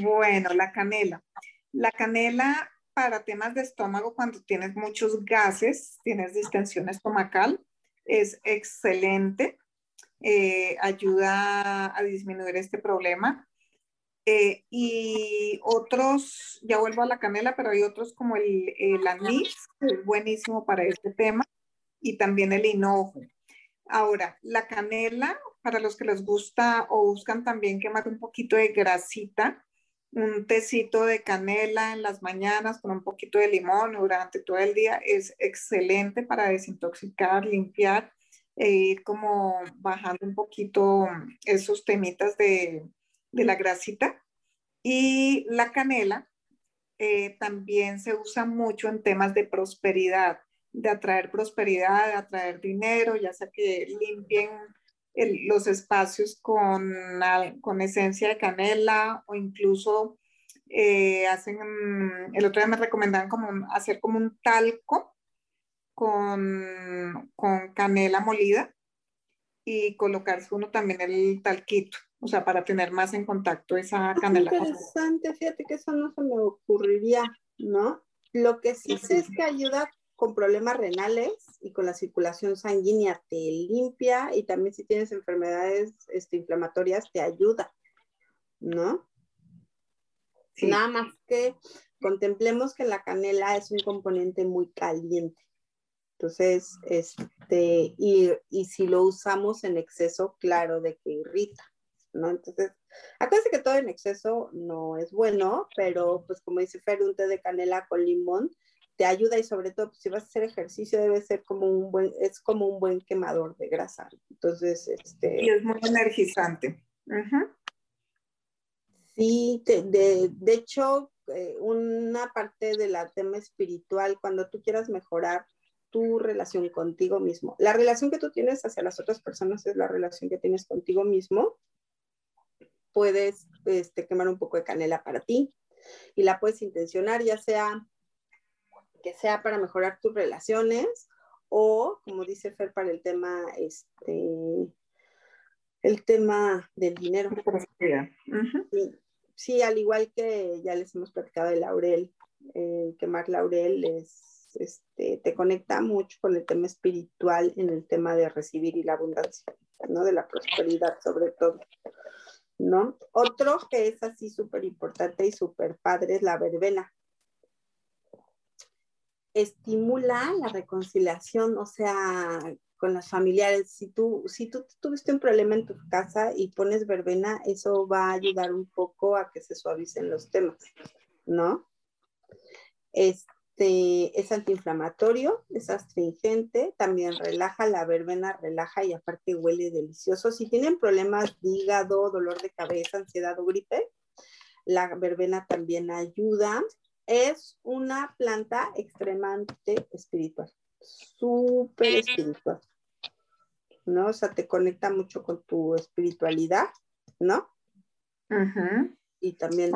Bueno, la canela. La canela para temas de estómago, cuando tienes muchos gases, tienes distensión estomacal, es excelente. Eh, ayuda a disminuir este problema. Eh, y otros, ya vuelvo a la canela, pero hay otros como el, el anís, que es buenísimo para este tema, y también el hinojo. Ahora, la canela para los que les gusta o buscan también quemar un poquito de grasita, un tecito de canela en las mañanas con un poquito de limón durante todo el día es excelente para desintoxicar, limpiar e ir como bajando un poquito esos temitas de, la grasita. Y la canela eh, también se usa mucho en temas de prosperidad, de atraer prosperidad, de atraer dinero, ya sea que limpien los espacios con, con esencia de canela o incluso eh, hacen, el otro día me recomendaban como hacer como un talco con, con canela molida y colocarse uno también el talquito, o sea, para tener más en contacto esa canela. Interesante, fíjate que eso no se me ocurriría, ¿no? Lo que sí sé es que ayuda con problemas renales y con la circulación sanguínea te limpia y también si tienes enfermedades este, inflamatorias te ayuda, ¿no? Nada más que contemplemos que la canela es un componente muy caliente. Entonces, este, y, y si lo usamos en exceso, claro de que irrita, ¿no? Entonces, acuérdense que todo en exceso no es bueno, pero pues como dice Fer, un té de canela con limón te ayuda y sobre todo pues, si vas a hacer ejercicio debe ser como un buen, es como un buen quemador de grasa. Entonces, este... Y es muy energizante. Sí, de, de, hecho, eh, una parte de la tema espiritual, cuando tú quieras mejorar tu relación contigo mismo, la relación que tú tienes hacia las otras personas es la relación que tienes contigo mismo, puedes este, quemar un poco de canela para ti y la puedes intencionar, ya sea que sea para mejorar tus relaciones o, como dice Fer, para el tema este, el tema del dinero. sí, al igual que ya les hemos platicado de laurel, eh, quemar laurel es, este, te conecta mucho con el tema espiritual en el tema de recibir y la abundancia, ¿no? De la prosperidad sobre todo, ¿no? Otro que es así súper importante y súper padre es la verbena. Estimula la reconciliación, o sea, con las familiares. Si tú, si tú tuviste un problema en tu casa y pones verbena, eso va a ayudar un poco a que se suavicen los temas, ¿no? Este, es antiinflamatorio, es astringente, también relaja, la verbena relaja y aparte huele delicioso. Si tienen problemas de hígado, dolor de cabeza, ansiedad o gripe, la verbena también ayuda. Es una planta extremadamente espiritual súper espiritual, ¿no? O sea, te conecta mucho con tu espiritualidad, ¿no? Y también,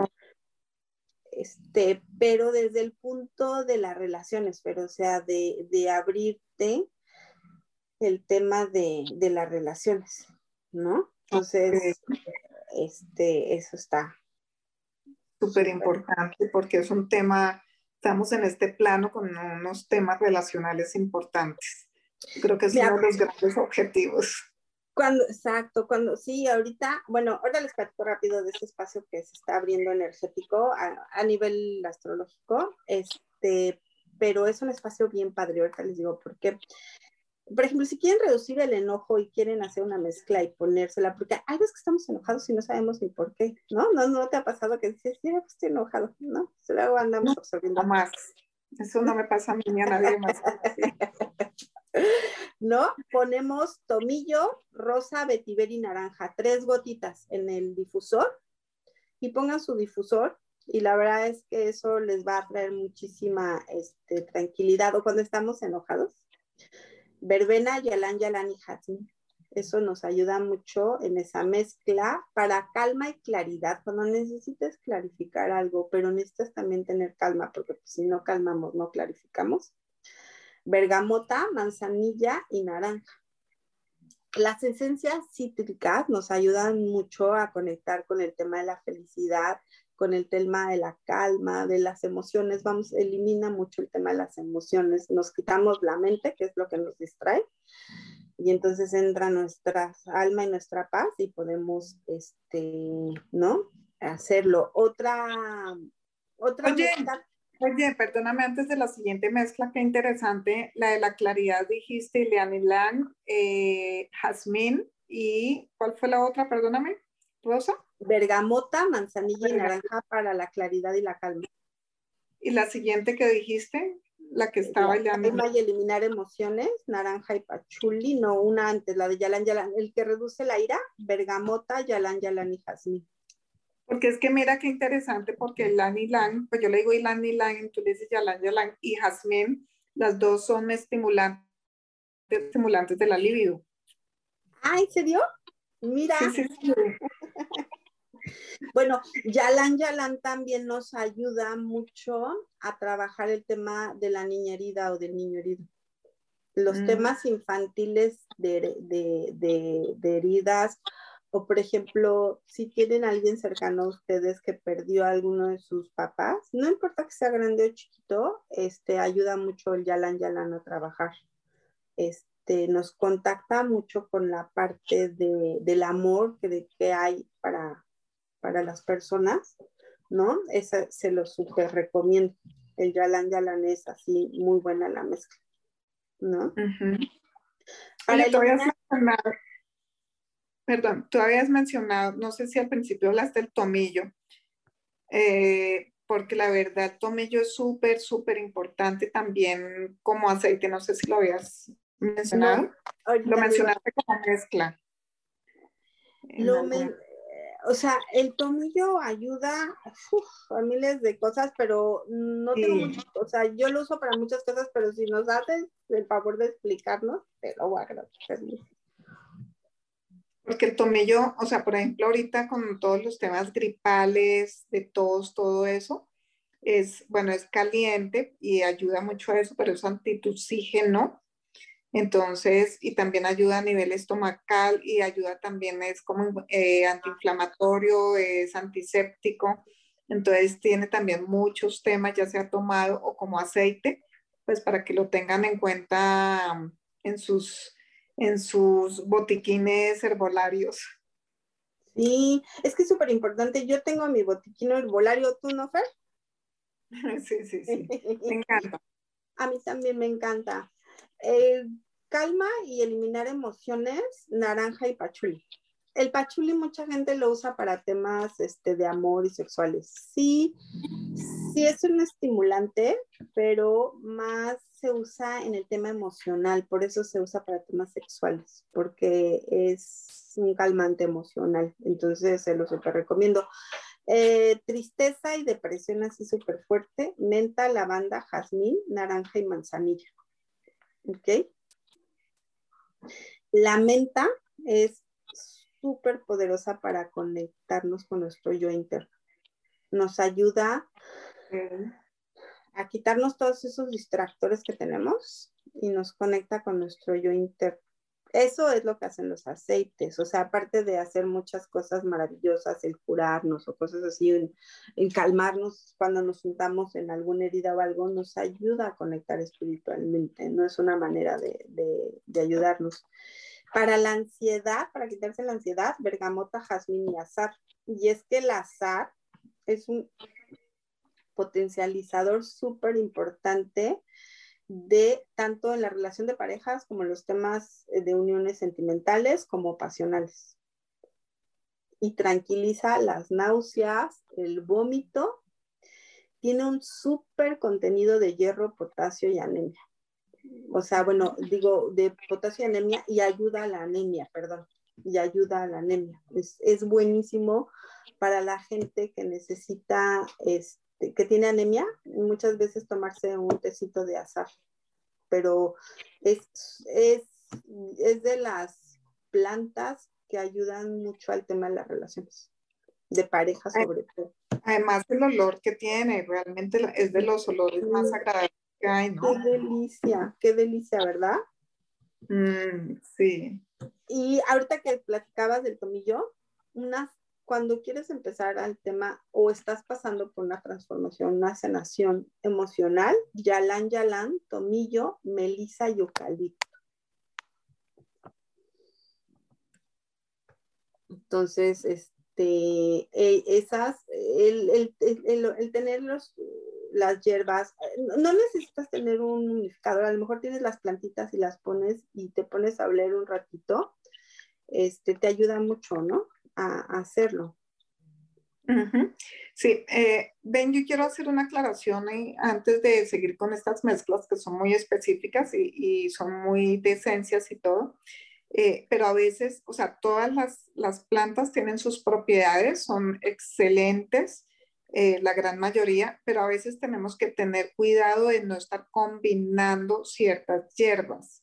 este, pero desde el punto de las relaciones, pero o sea, de, de abrirte el tema de, de, las relaciones, ¿no? Entonces, este, eso está. Súper importante porque es un tema estamos en este plano con unos temas relacionales importantes. Creo que es uno de los grandes objetivos. Cuando, exacto, cuando sí, ahorita, bueno, ahora les platico rápido de ese espacio que se está abriendo energético a, a nivel astrológico, este, pero es un espacio bien padre, ahorita les digo, porque por ejemplo, si quieren reducir el enojo y quieren hacer una mezcla y ponérsela, porque hay veces que estamos enojados y no sabemos ni por qué, ¿no? ¿No, no te ha pasado que dices, sí, pues estoy enojado, ¿no? Luego andamos absorbiendo. más. Eso no me pasa a mí ni a nadie más. (laughs) ¿No? Ponemos tomillo, rosa, vetiver y naranja, tres gotitas en el difusor y pongan su difusor y la verdad es que eso les va a traer muchísima este, tranquilidad o cuando estamos enojados verbena, yalán, yalán y jazmín. Eso nos ayuda mucho en esa mezcla para calma y claridad. Cuando necesites clarificar algo, pero necesitas también tener calma, porque pues, si no calmamos, no clarificamos. Bergamota, manzanilla y naranja. Las esencias cítricas nos ayudan mucho a conectar con el tema de la felicidad, con el tema de la calma, de las emociones, vamos, elimina mucho el tema de las emociones, nos quitamos la mente, que es lo que nos distrae, y entonces entra nuestra alma y nuestra paz y podemos, este, ¿no? Hacerlo. Otra, otra oye, oye, perdóname, antes de la siguiente mezcla, qué interesante, la de la claridad dijiste, Ileana eh, Jazmín, y ¿cuál fue la otra? Perdóname, Rosa bergamota, manzanilla y naranja para la claridad y la calma. ¿Y la siguiente que dijiste? La que estaba ya. Calma y eliminar emociones, naranja y pachuli, no una antes, la de yalan yalan. El que reduce la ira, bergamota, yalan yalan y jazmín. Porque es que mira qué interesante, porque y lang, pues yo le digo ilan lang, tú le dices yalan yalan y jazmín, las dos son estimulantes, estimulantes de la libido. Ay, ¿se dio? Mira. Sí, sí, sí. (laughs) Bueno, Yalan Yalan también nos ayuda mucho a trabajar el tema de la niña herida o del niño herido. Los mm. temas infantiles de, heridas, o por ejemplo, si tienen a alguien cercano a ustedes que perdió a alguno de sus papás, no importa que sea grande o chiquito, este, ayuda mucho el Yalan Yalan a trabajar. Este, nos contacta mucho con la parte del amor que, que hay para, para las personas, ¿no? Esa se lo súper recomiendo. El Yalan Yalan es así muy buena la mezcla, ¿no? perdón, tú habías mencionado, no sé si al principio hablaste del tomillo, eh, porque la verdad tomillo es súper, súper importante también como aceite, no sé si lo habías mencionado. lo mencionaste como mezcla. Lo, o sea, el tomillo ayuda a miles de cosas, pero no tengo mucho, o sea, yo lo uso para muchas cosas, pero si nos haces el favor de explicarnos, te lo voy a agradecer. Porque el tomillo, o sea, por ejemplo, ahorita con todos los temas gripales, de tos, todo eso, es, bueno, es caliente y ayuda mucho a eso, pero es antituxígeno Entonces, y también ayuda a nivel estomacal y ayuda también, es como eh, antiinflamatorio, es antiséptico. Entonces, tiene también muchos temas, ya sea tomado o como aceite, pues para que lo tengan en cuenta en sus, en sus botiquines herbolarios. Sí, es que es súper importante. Yo tengo mi botiquín herbolario, ¿tú no, Fer? (laughs) Sí, sí, sí. (laughs) Me encanta. A mí también me encanta. Eh, calma y eliminar emociones, naranja y pachuli. El pachuli mucha gente lo usa para temas este, de amor y sexuales. Sí, sí es un estimulante, pero más se usa en el tema emocional, por eso se usa para temas sexuales, porque es un calmante emocional. Entonces se lo super recomiendo. Eh, tristeza y depresión así súper fuerte, menta, lavanda, jazmín, naranja y manzanilla. ¿Ok? La menta es súper poderosa para conectarnos con nuestro yo interno. Nos ayuda a quitarnos todos esos distractores que tenemos y nos conecta con nuestro yo interno. Eso es lo que hacen los aceites, o sea, aparte de hacer muchas cosas maravillosas, el curarnos o cosas así, en, calmarnos cuando nos juntamos en alguna herida o algo, nos ayuda a conectar espiritualmente, no es una manera de, de ayudarnos. Para la ansiedad, para quitarse la ansiedad, bergamota, jazmín y azar. Y es que el azar es un potencializador súper importante de tanto en la relación de parejas como en los temas eh, de uniones sentimentales como pasionales. Y tranquiliza las náuseas, el vómito. Tiene un súper contenido de hierro, potasio y anemia. O sea, bueno, digo, de potasio y anemia y ayuda a la anemia, perdón, y ayuda a la anemia. Es, buenísimo para la gente que necesita este, que tiene anemia, muchas veces tomarse un tecito de azar, pero es, es, es de las plantas que ayudan mucho al tema de las relaciones, de pareja sobre todo. Además el olor que tiene, realmente es de los olores más agradables que hay, ¿no? Qué delicia, qué delicia, ¿verdad? Mm, sí. Y ahorita que platicabas del tomillo, unas cuando quieres empezar al tema o estás pasando por una transformación, una sanación emocional, yalán, yalán, tomillo, melisa y eucalipto. Entonces, este, e, esas, el, tener las hierbas, no necesitas tener un unificador, a lo mejor tienes las plantitas y las pones y te pones a oler un ratito, este, te ayuda mucho, ¿no? A, hacerlo. Sí, eh, Ben, yo quiero hacer una aclaración antes de seguir con estas mezclas que son muy específicas y, son muy de esencias y todo, eh, pero a veces, o sea, todas las, las, plantas tienen sus propiedades, son excelentes, eh, la gran mayoría, pero a veces tenemos que tener cuidado de no estar combinando ciertas hierbas.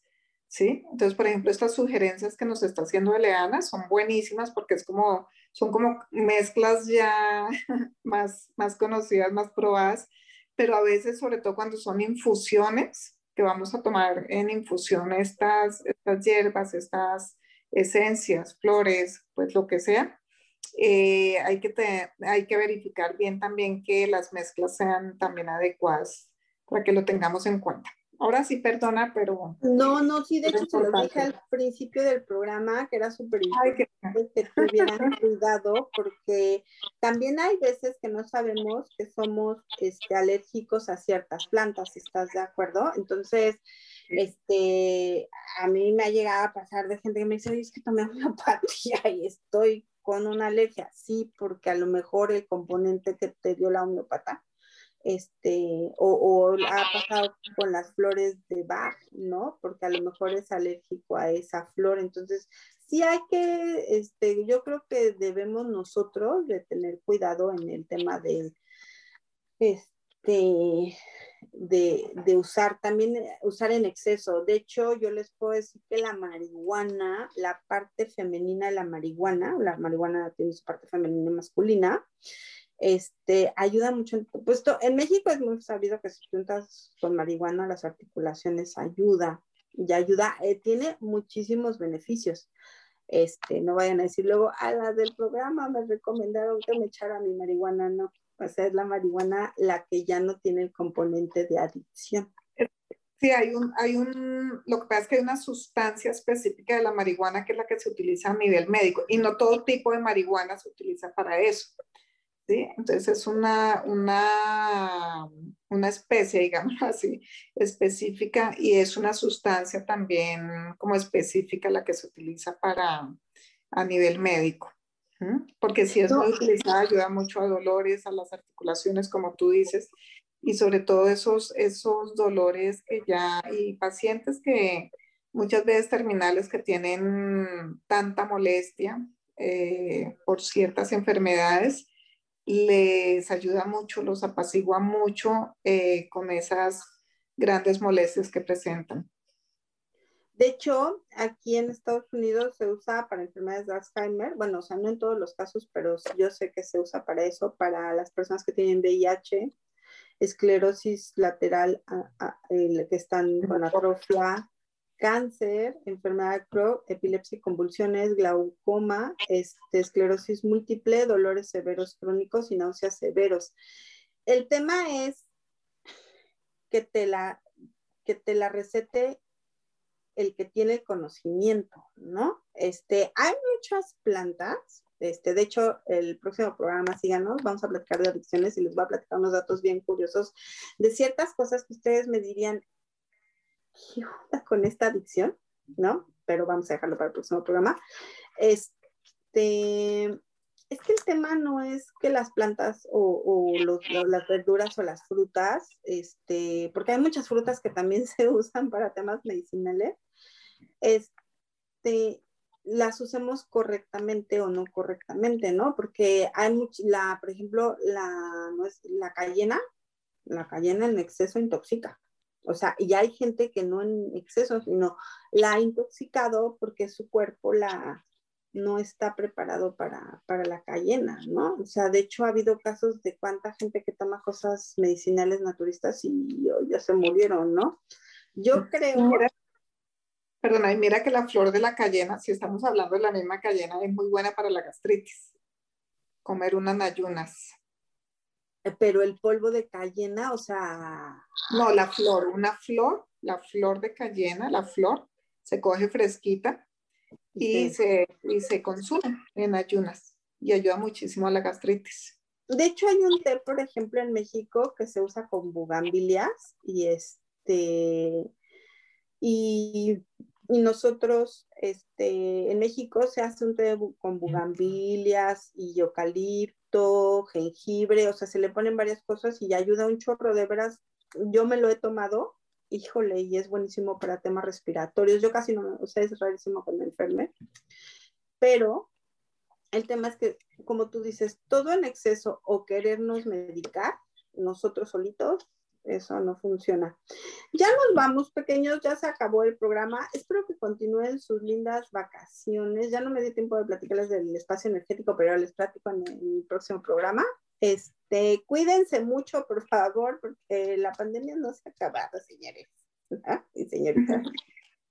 ¿Sí? Entonces, por ejemplo, estas sugerencias que nos está haciendo Eleana son buenísimas porque es como, son como mezclas ya (laughs) más, más conocidas, más probadas, pero a veces, sobre todo cuando son infusiones, que vamos a tomar en infusión estas, estas hierbas, estas esencias, flores, pues lo que sea, eh, hay, que hay que verificar bien también que las mezclas sean también adecuadas para que lo tengamos en cuenta. Ahora sí, perdona, pero... No, no, sí, de hecho se lo dije al principio del programa, que era súper importante que tuvieran (laughs) cuidado, porque también hay veces que no sabemos que somos este, alérgicos a ciertas plantas, ¿estás de acuerdo? Entonces, este, a mí me ha llegado a pasar de gente que me dice, oye, es que tomé homeopatía (laughs) y estoy con una alergia. Sí, porque a lo mejor el componente que te dio la homeopata este, o, ha pasado con las flores de Bach, ¿no? Porque a lo mejor es alérgico a esa flor. Entonces, sí hay que, este, yo creo que debemos nosotros de tener cuidado en el tema de, este, de, de usar, también eh, usar en exceso. De hecho, yo les puedo decir que la marihuana, la parte femenina de la marihuana, la marihuana tiene su parte femenina y masculina, este, ayuda mucho. Puesto, en México es muy sabido que si juntas con marihuana las articulaciones ayuda. y ayuda, eh, tiene muchísimos beneficios. Este, no vayan a decir luego, a la del programa me recomendaron que me echara mi marihuana, no. O sea, es la marihuana la que ya no tiene el componente de adicción. Sí, hay un, hay un, lo que pasa es que hay una sustancia específica de la marihuana que es la que se utiliza a nivel médico y no todo tipo de marihuana se utiliza para eso. ¿Sí? Entonces es una, una, una especie, (laughs) digamos así, específica y es una sustancia también como específica la que se utiliza para a nivel médico. Porque si es muy utilizada, ayuda mucho a dolores, a las articulaciones, como tú dices, y sobre todo esos, esos dolores que ya, y pacientes que muchas veces terminales que tienen tanta molestia eh, por ciertas enfermedades, les ayuda mucho, los apacigua mucho eh, con esas grandes molestias que presentan. De hecho, aquí en Estados Unidos se usa para enfermedades de Alzheimer, bueno, o sea, no en todos los casos, pero yo sé que se usa para eso, para las personas que tienen VIH, esclerosis lateral que están con atrofia, cáncer, enfermedad Crohn, epilepsia convulsiones, glaucoma, este, esclerosis múltiple, dolores severos crónicos y náuseas severos. El tema es que te la, que te la recete el que tiene conocimiento, ¿no? Este, hay muchas plantas este, de hecho, el próximo programa, síganos, vamos a platicar de adicciones y les voy a platicar unos datos bien curiosos de ciertas cosas que ustedes me dirían, ¿qué onda con esta adicción? ¿No? Pero vamos a dejarlo para el próximo programa. Este, es que el tema no es que las plantas o, las verduras o las frutas, este, porque hay muchas frutas que también (laughs) se usan para temas medicinales, este, las usemos correctamente o no correctamente, ¿no? Porque hay mucha, la, por ejemplo, la, no es, la cayena, la cayena en exceso intoxica. O sea, y hay gente que no en exceso, sino la ha intoxicado porque su cuerpo la no está preparado para, para la cayena, ¿no? O sea, de hecho ha habido casos de cuánta gente que toma cosas medicinales naturistas y ya se murieron, ¿no? Yo creo... Perdona, y mira que la flor de la cayena, si estamos hablando de la misma cayena, es muy buena para la gastritis. Comer unas ayunas. Eh, pero el polvo de cayena, o sea... No, la flor, una flor, la flor de cayena, la flor, se coge fresquita y, se, y se consume en ayunas y ayuda muchísimo a la gastritis. De hecho, hay un té, por ejemplo, en México que se usa con bugambilias y este y, nosotros, este, en México se hace un té con bugambilias y eucalipto, jengibre, o sea, se le ponen varias cosas y ayuda un chorro, de veras, yo me lo he tomado, híjole, y es buenísimo para temas respiratorios, yo casi no, o sea, es rarísimo que me enferme, pero el tema es que, como tú dices, todo en exceso o querernos medicar, nosotros solitos, eso no funciona. Ya nos vamos, pequeños, ya se acabó el programa. Espero que continúen sus lindas vacaciones. Ya no me di tiempo de platicarles del espacio energético, pero les platico en el próximo programa. Este, cuídense mucho, por favor, porque la pandemia no se ha acabado, señores. (laughs) Y señoritas.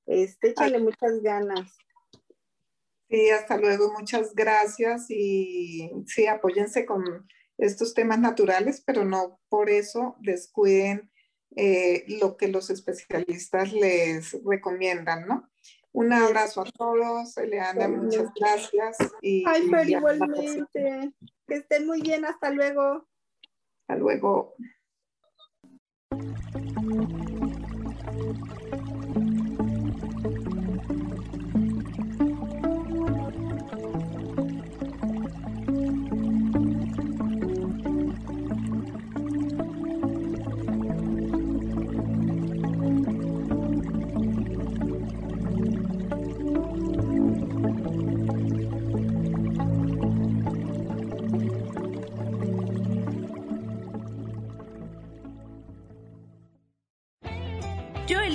Este, échale muchas ganas. Sí, hasta luego, muchas gracias y sí, apóyense con estos temas naturales, pero no por eso descuiden eh, lo que los especialistas les recomiendan, ¿no? Un abrazo a todos, Eleana, muchas gracias. Y, Ay, pero igualmente. Que estén muy bien, hasta luego. Hasta luego.